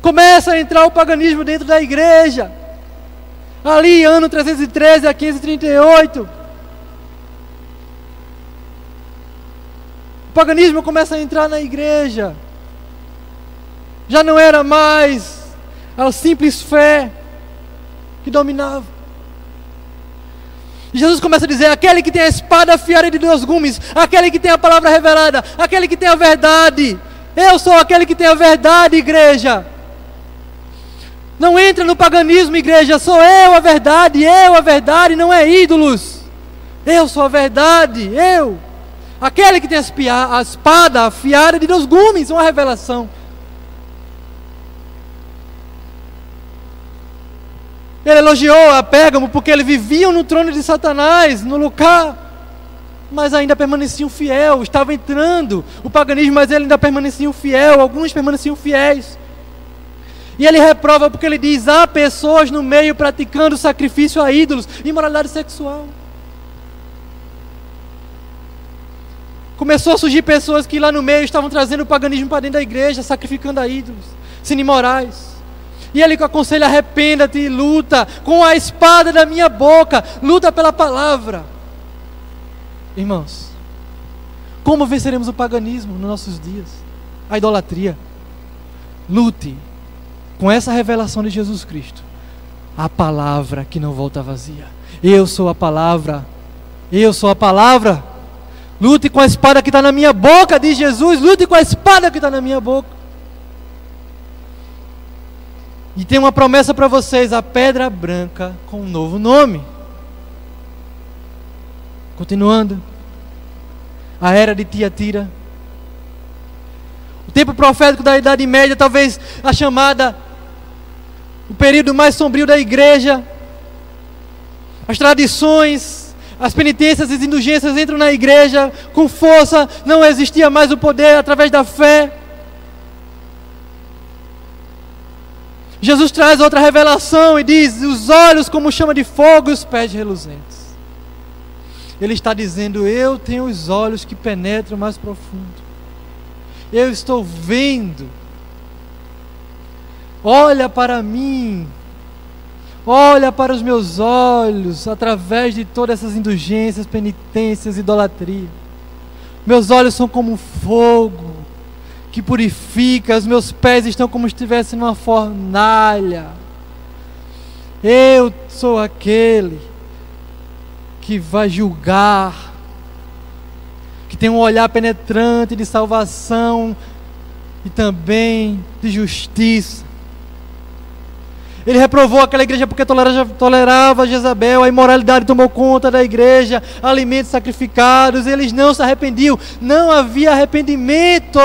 Começa a entrar o paganismo dentro da igreja. Ali, ano 313 a 1538. O paganismo começa a entrar na igreja. Já não era mais a simples fé que dominava. Jesus começa a dizer: aquele que tem a espada afiada de dois gumes, aquele que tem a palavra revelada, aquele que tem a verdade. Eu sou aquele que tem a verdade, igreja. Não entra no paganismo, igreja. Sou eu a verdade, eu a verdade, não é ídolos. Eu sou a verdade, eu. Aquele que tem a espada afiada de dois gumes, uma revelação. Ele elogiou a Pérgamo porque eles viviam no trono de Satanás, no lugar, mas ainda permaneciam fiel. Estava entrando o paganismo, mas ele ainda permaneciam fiel. Alguns permaneciam fiéis. E ele reprova porque ele diz: há pessoas no meio praticando sacrifício a ídolos, imoralidade sexual. Começou a surgir pessoas que lá no meio estavam trazendo o paganismo para dentro da igreja, sacrificando a ídolos, sendo. E ele aconselha: arrependa-te, luta com a espada da minha boca, luta pela palavra. Irmãos, Como venceremos o paganismo nos nossos dias? A idolatria. Lute com essa revelação de Jesus Cristo. A palavra que não volta vazia. Eu sou a palavra. Eu sou a palavra. Lute com a espada que está na minha boca, diz Jesus. Lute com a espada que está na minha boca. E tem uma promessa para vocês: a pedra branca com um novo nome. Continuando. A era de Tiatira. O tempo profético da Idade Média, talvez a chamada, o período mais sombrio da igreja. As tradições, as penitências e as indulgências entram na igreja com força, não existia mais o poder através da fé. Jesus traz outra revelação e diz: os olhos como chama de fogo e os pés reluzentes. Ele está dizendo: Eu tenho os olhos que penetram mais profundo. Eu estou vendo. Olha para mim. Olha para os meus olhos através de todas essas indulgências, penitências, idolatria. Meus olhos são como fogo que purifica, os meus pés estão como se estivessem numa fornalha. Eu sou aquele que vai julgar, que tem um olhar penetrante de salvação e também de justiça. Ele reprovou aquela igreja porque tolerava, tolerava Jezabel, a imoralidade tomou conta da igreja, alimentos sacrificados, eles não se arrependiam, não havia arrependimento.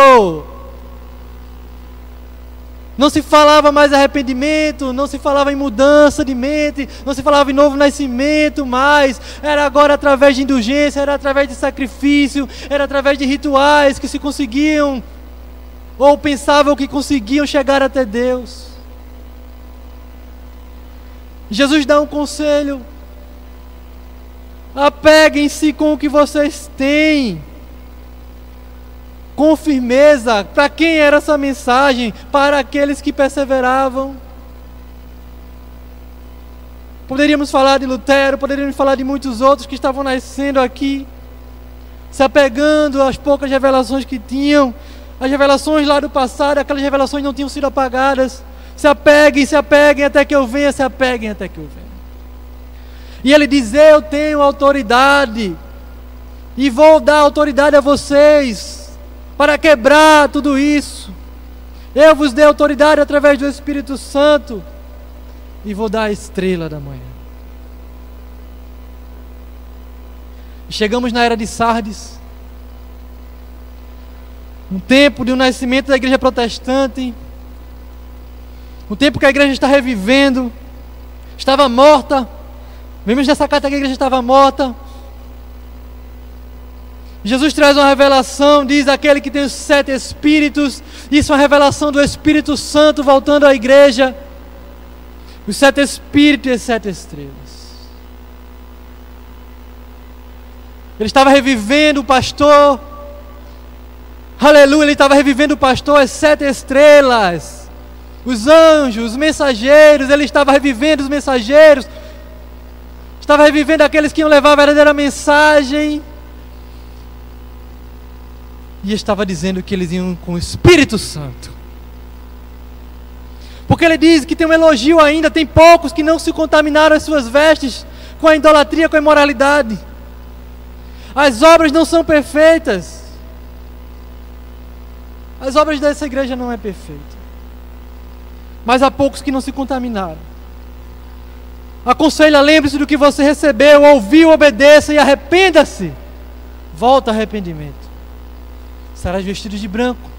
Não se falava mais arrependimento, não se falava em mudança de mente, não se falava em novo nascimento mais. Era agora através de indulgência, era através de sacrifício, era através de rituais que se conseguiam, ou pensavam que conseguiam chegar até Deus. Jesus dá um conselho: apeguem-se com o que vocês têm com firmeza. Para quem era essa mensagem? Para aqueles que perseveravam. Poderíamos falar de Lutero, poderíamos falar de muitos outros que estavam nascendo aqui, se apegando às poucas revelações que tinham, as revelações lá do passado, aquelas revelações não tinham sido apagadas. Se apeguem, se apeguem até que eu venha, se apeguem até que eu venha. E ele diz: Eu tenho autoridade, e vou dar autoridade a vocês para quebrar tudo isso. Eu vos dei autoridade através do Espírito Santo e vou dar a estrela da manhã. Chegamos na era de Sardes, um tempo de um nascimento da igreja protestante, um tempo que a igreja está revivendo, estava morta. Vimos nessa carta que a igreja estava morta, Jesus traz uma revelação, diz aquele que tem os sete espíritos, isso é uma revelação do Espírito Santo voltando à igreja. Os sete espíritos e as sete estrelas. Ele estava revivendo o pastor. Aleluia, ele estava revivendo o pastor, as sete estrelas. Os anjos, os mensageiros, ele estava revivendo os mensageiros. Estava revivendo aqueles que iam levar a verdadeira mensagem e estava dizendo que eles iam com o Espírito Santo. Porque ele diz que tem um elogio ainda, tem poucos que não se contaminaram as suas vestes com a idolatria, com a imoralidade. As obras não são perfeitas. As obras dessa igreja não é perfeita. Mas há poucos que não se contaminaram. Aconselha, lembre-se do que você recebeu, ouviu, obedeça e arrependa-se. Volta arrependimento serás vestido de branco.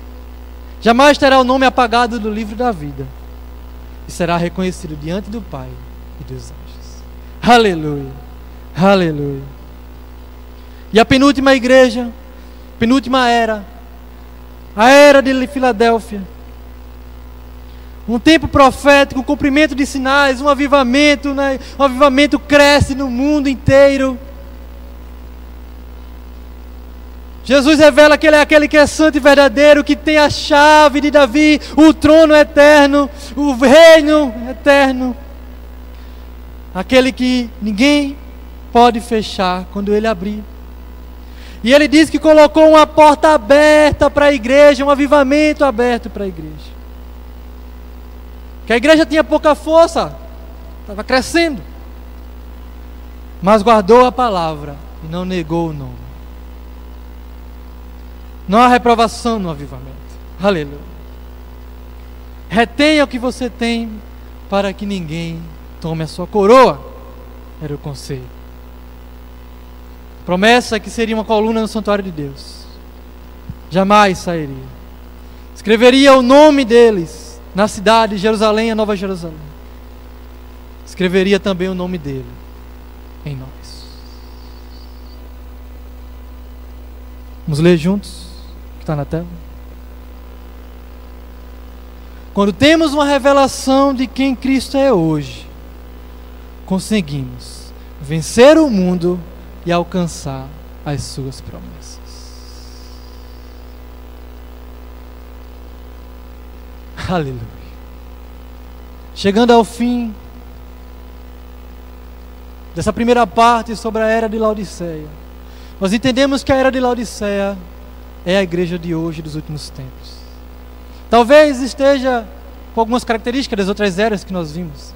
Jamais terá o nome apagado do livro da vida. E será reconhecido diante do Pai e dos anjos. Aleluia. Aleluia. E a penúltima igreja, penúltima era, a era de Filadélfia. Um tempo profético, um cumprimento de sinais, um avivamento, né? um avivamento cresce no mundo inteiro. Jesus revela que Ele é aquele que é santo e verdadeiro, que tem a chave de Davi, o trono eterno, o reino eterno. Aquele que ninguém pode fechar quando Ele abrir. E ele diz que colocou uma porta aberta para a igreja, um avivamento aberto para a igreja. Que a igreja tinha pouca força, estava crescendo, mas guardou a palavra e não negou o nome. Não há reprovação no avivamento. Aleluia. Retenha o que você tem para que ninguém tome a sua coroa. Era o conselho. Promessa que seria uma coluna no santuário de Deus. Jamais sairia. Escreveria o nome deles na cidade de Jerusalém, a Nova Jerusalém. Escreveria também o nome dele em nós. Vamos ler juntos? Que está na tela. Quando temos uma revelação de quem Cristo é hoje, conseguimos vencer o mundo e alcançar as suas promessas. Aleluia. Chegando ao fim dessa primeira parte sobre a era de Laodiceia, nós entendemos que a era de Laodiceia é a igreja de hoje, dos últimos tempos. Talvez esteja com algumas características das outras eras que nós vimos.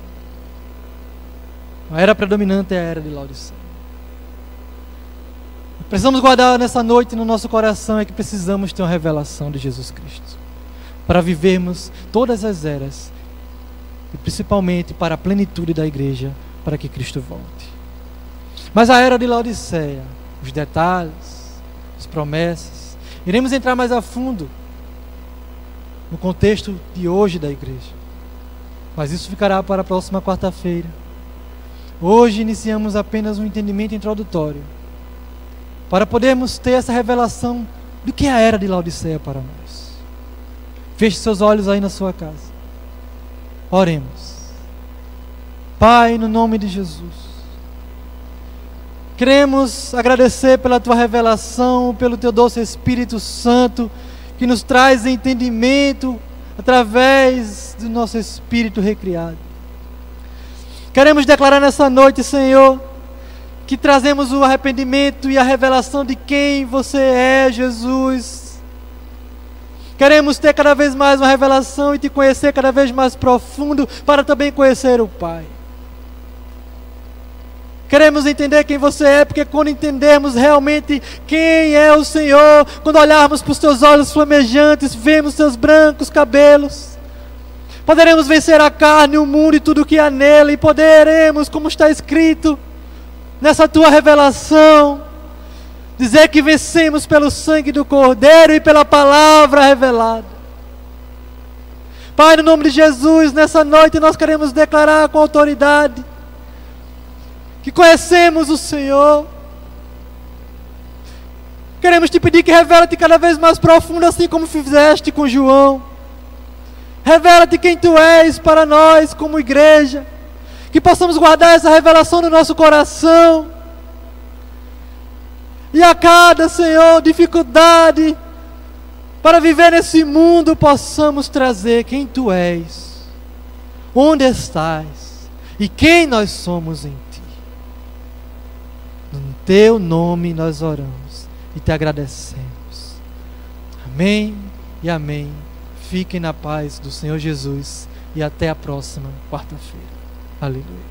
A era predominante é a era de Laodiceia. Precisamos guardar nessa noite no nosso coração é que precisamos ter uma revelação de Jesus Cristo para vivermos todas as eras e principalmente para a plenitude da igreja, para que Cristo volte. Mas a era de Laodiceia, os detalhes, as promessas, iremos entrar mais a fundo no contexto de hoje da igreja. Mas isso ficará para a próxima quarta-feira. Hoje iniciamos apenas um entendimento introdutório para podermos ter essa revelação do que é a era de Laodiceia para nós. Feche seus olhos aí na sua casa. Oremos. Pai, no nome de Jesus. Queremos agradecer pela tua revelação, pelo teu doce Espírito Santo que nos traz entendimento através do nosso espírito recriado. Queremos declarar nessa noite, Senhor, que trazemos o arrependimento e a revelação de quem você é, Jesus. Queremos ter cada vez mais uma revelação e te conhecer cada vez mais profundo para também conhecer o Pai. Queremos entender quem você é, porque quando entendermos realmente quem é o Senhor, quando olharmos para os teus olhos flamejantes, vemos seus brancos cabelos, poderemos vencer a carne, o mundo e tudo que há nele, e poderemos, como está escrito nessa tua revelação, dizer que vencemos pelo sangue do Cordeiro e pela palavra revelada. Pai, no nome de Jesus, nessa noite nós queremos declarar com autoridade que conhecemos o Senhor. Queremos te pedir que revela-te cada vez mais profundo, assim como fizeste com João. Revela-te quem tu és para nós, como igreja. Que possamos guardar essa revelação no nosso coração. E a cada, Senhor, dificuldade para viver nesse mundo, possamos trazer quem tu és, onde estás e quem nós somos em no teu nome nós oramos e te agradecemos. Amém e amém. Fiquem na paz do Senhor Jesus e até a próxima quarta-feira. Aleluia.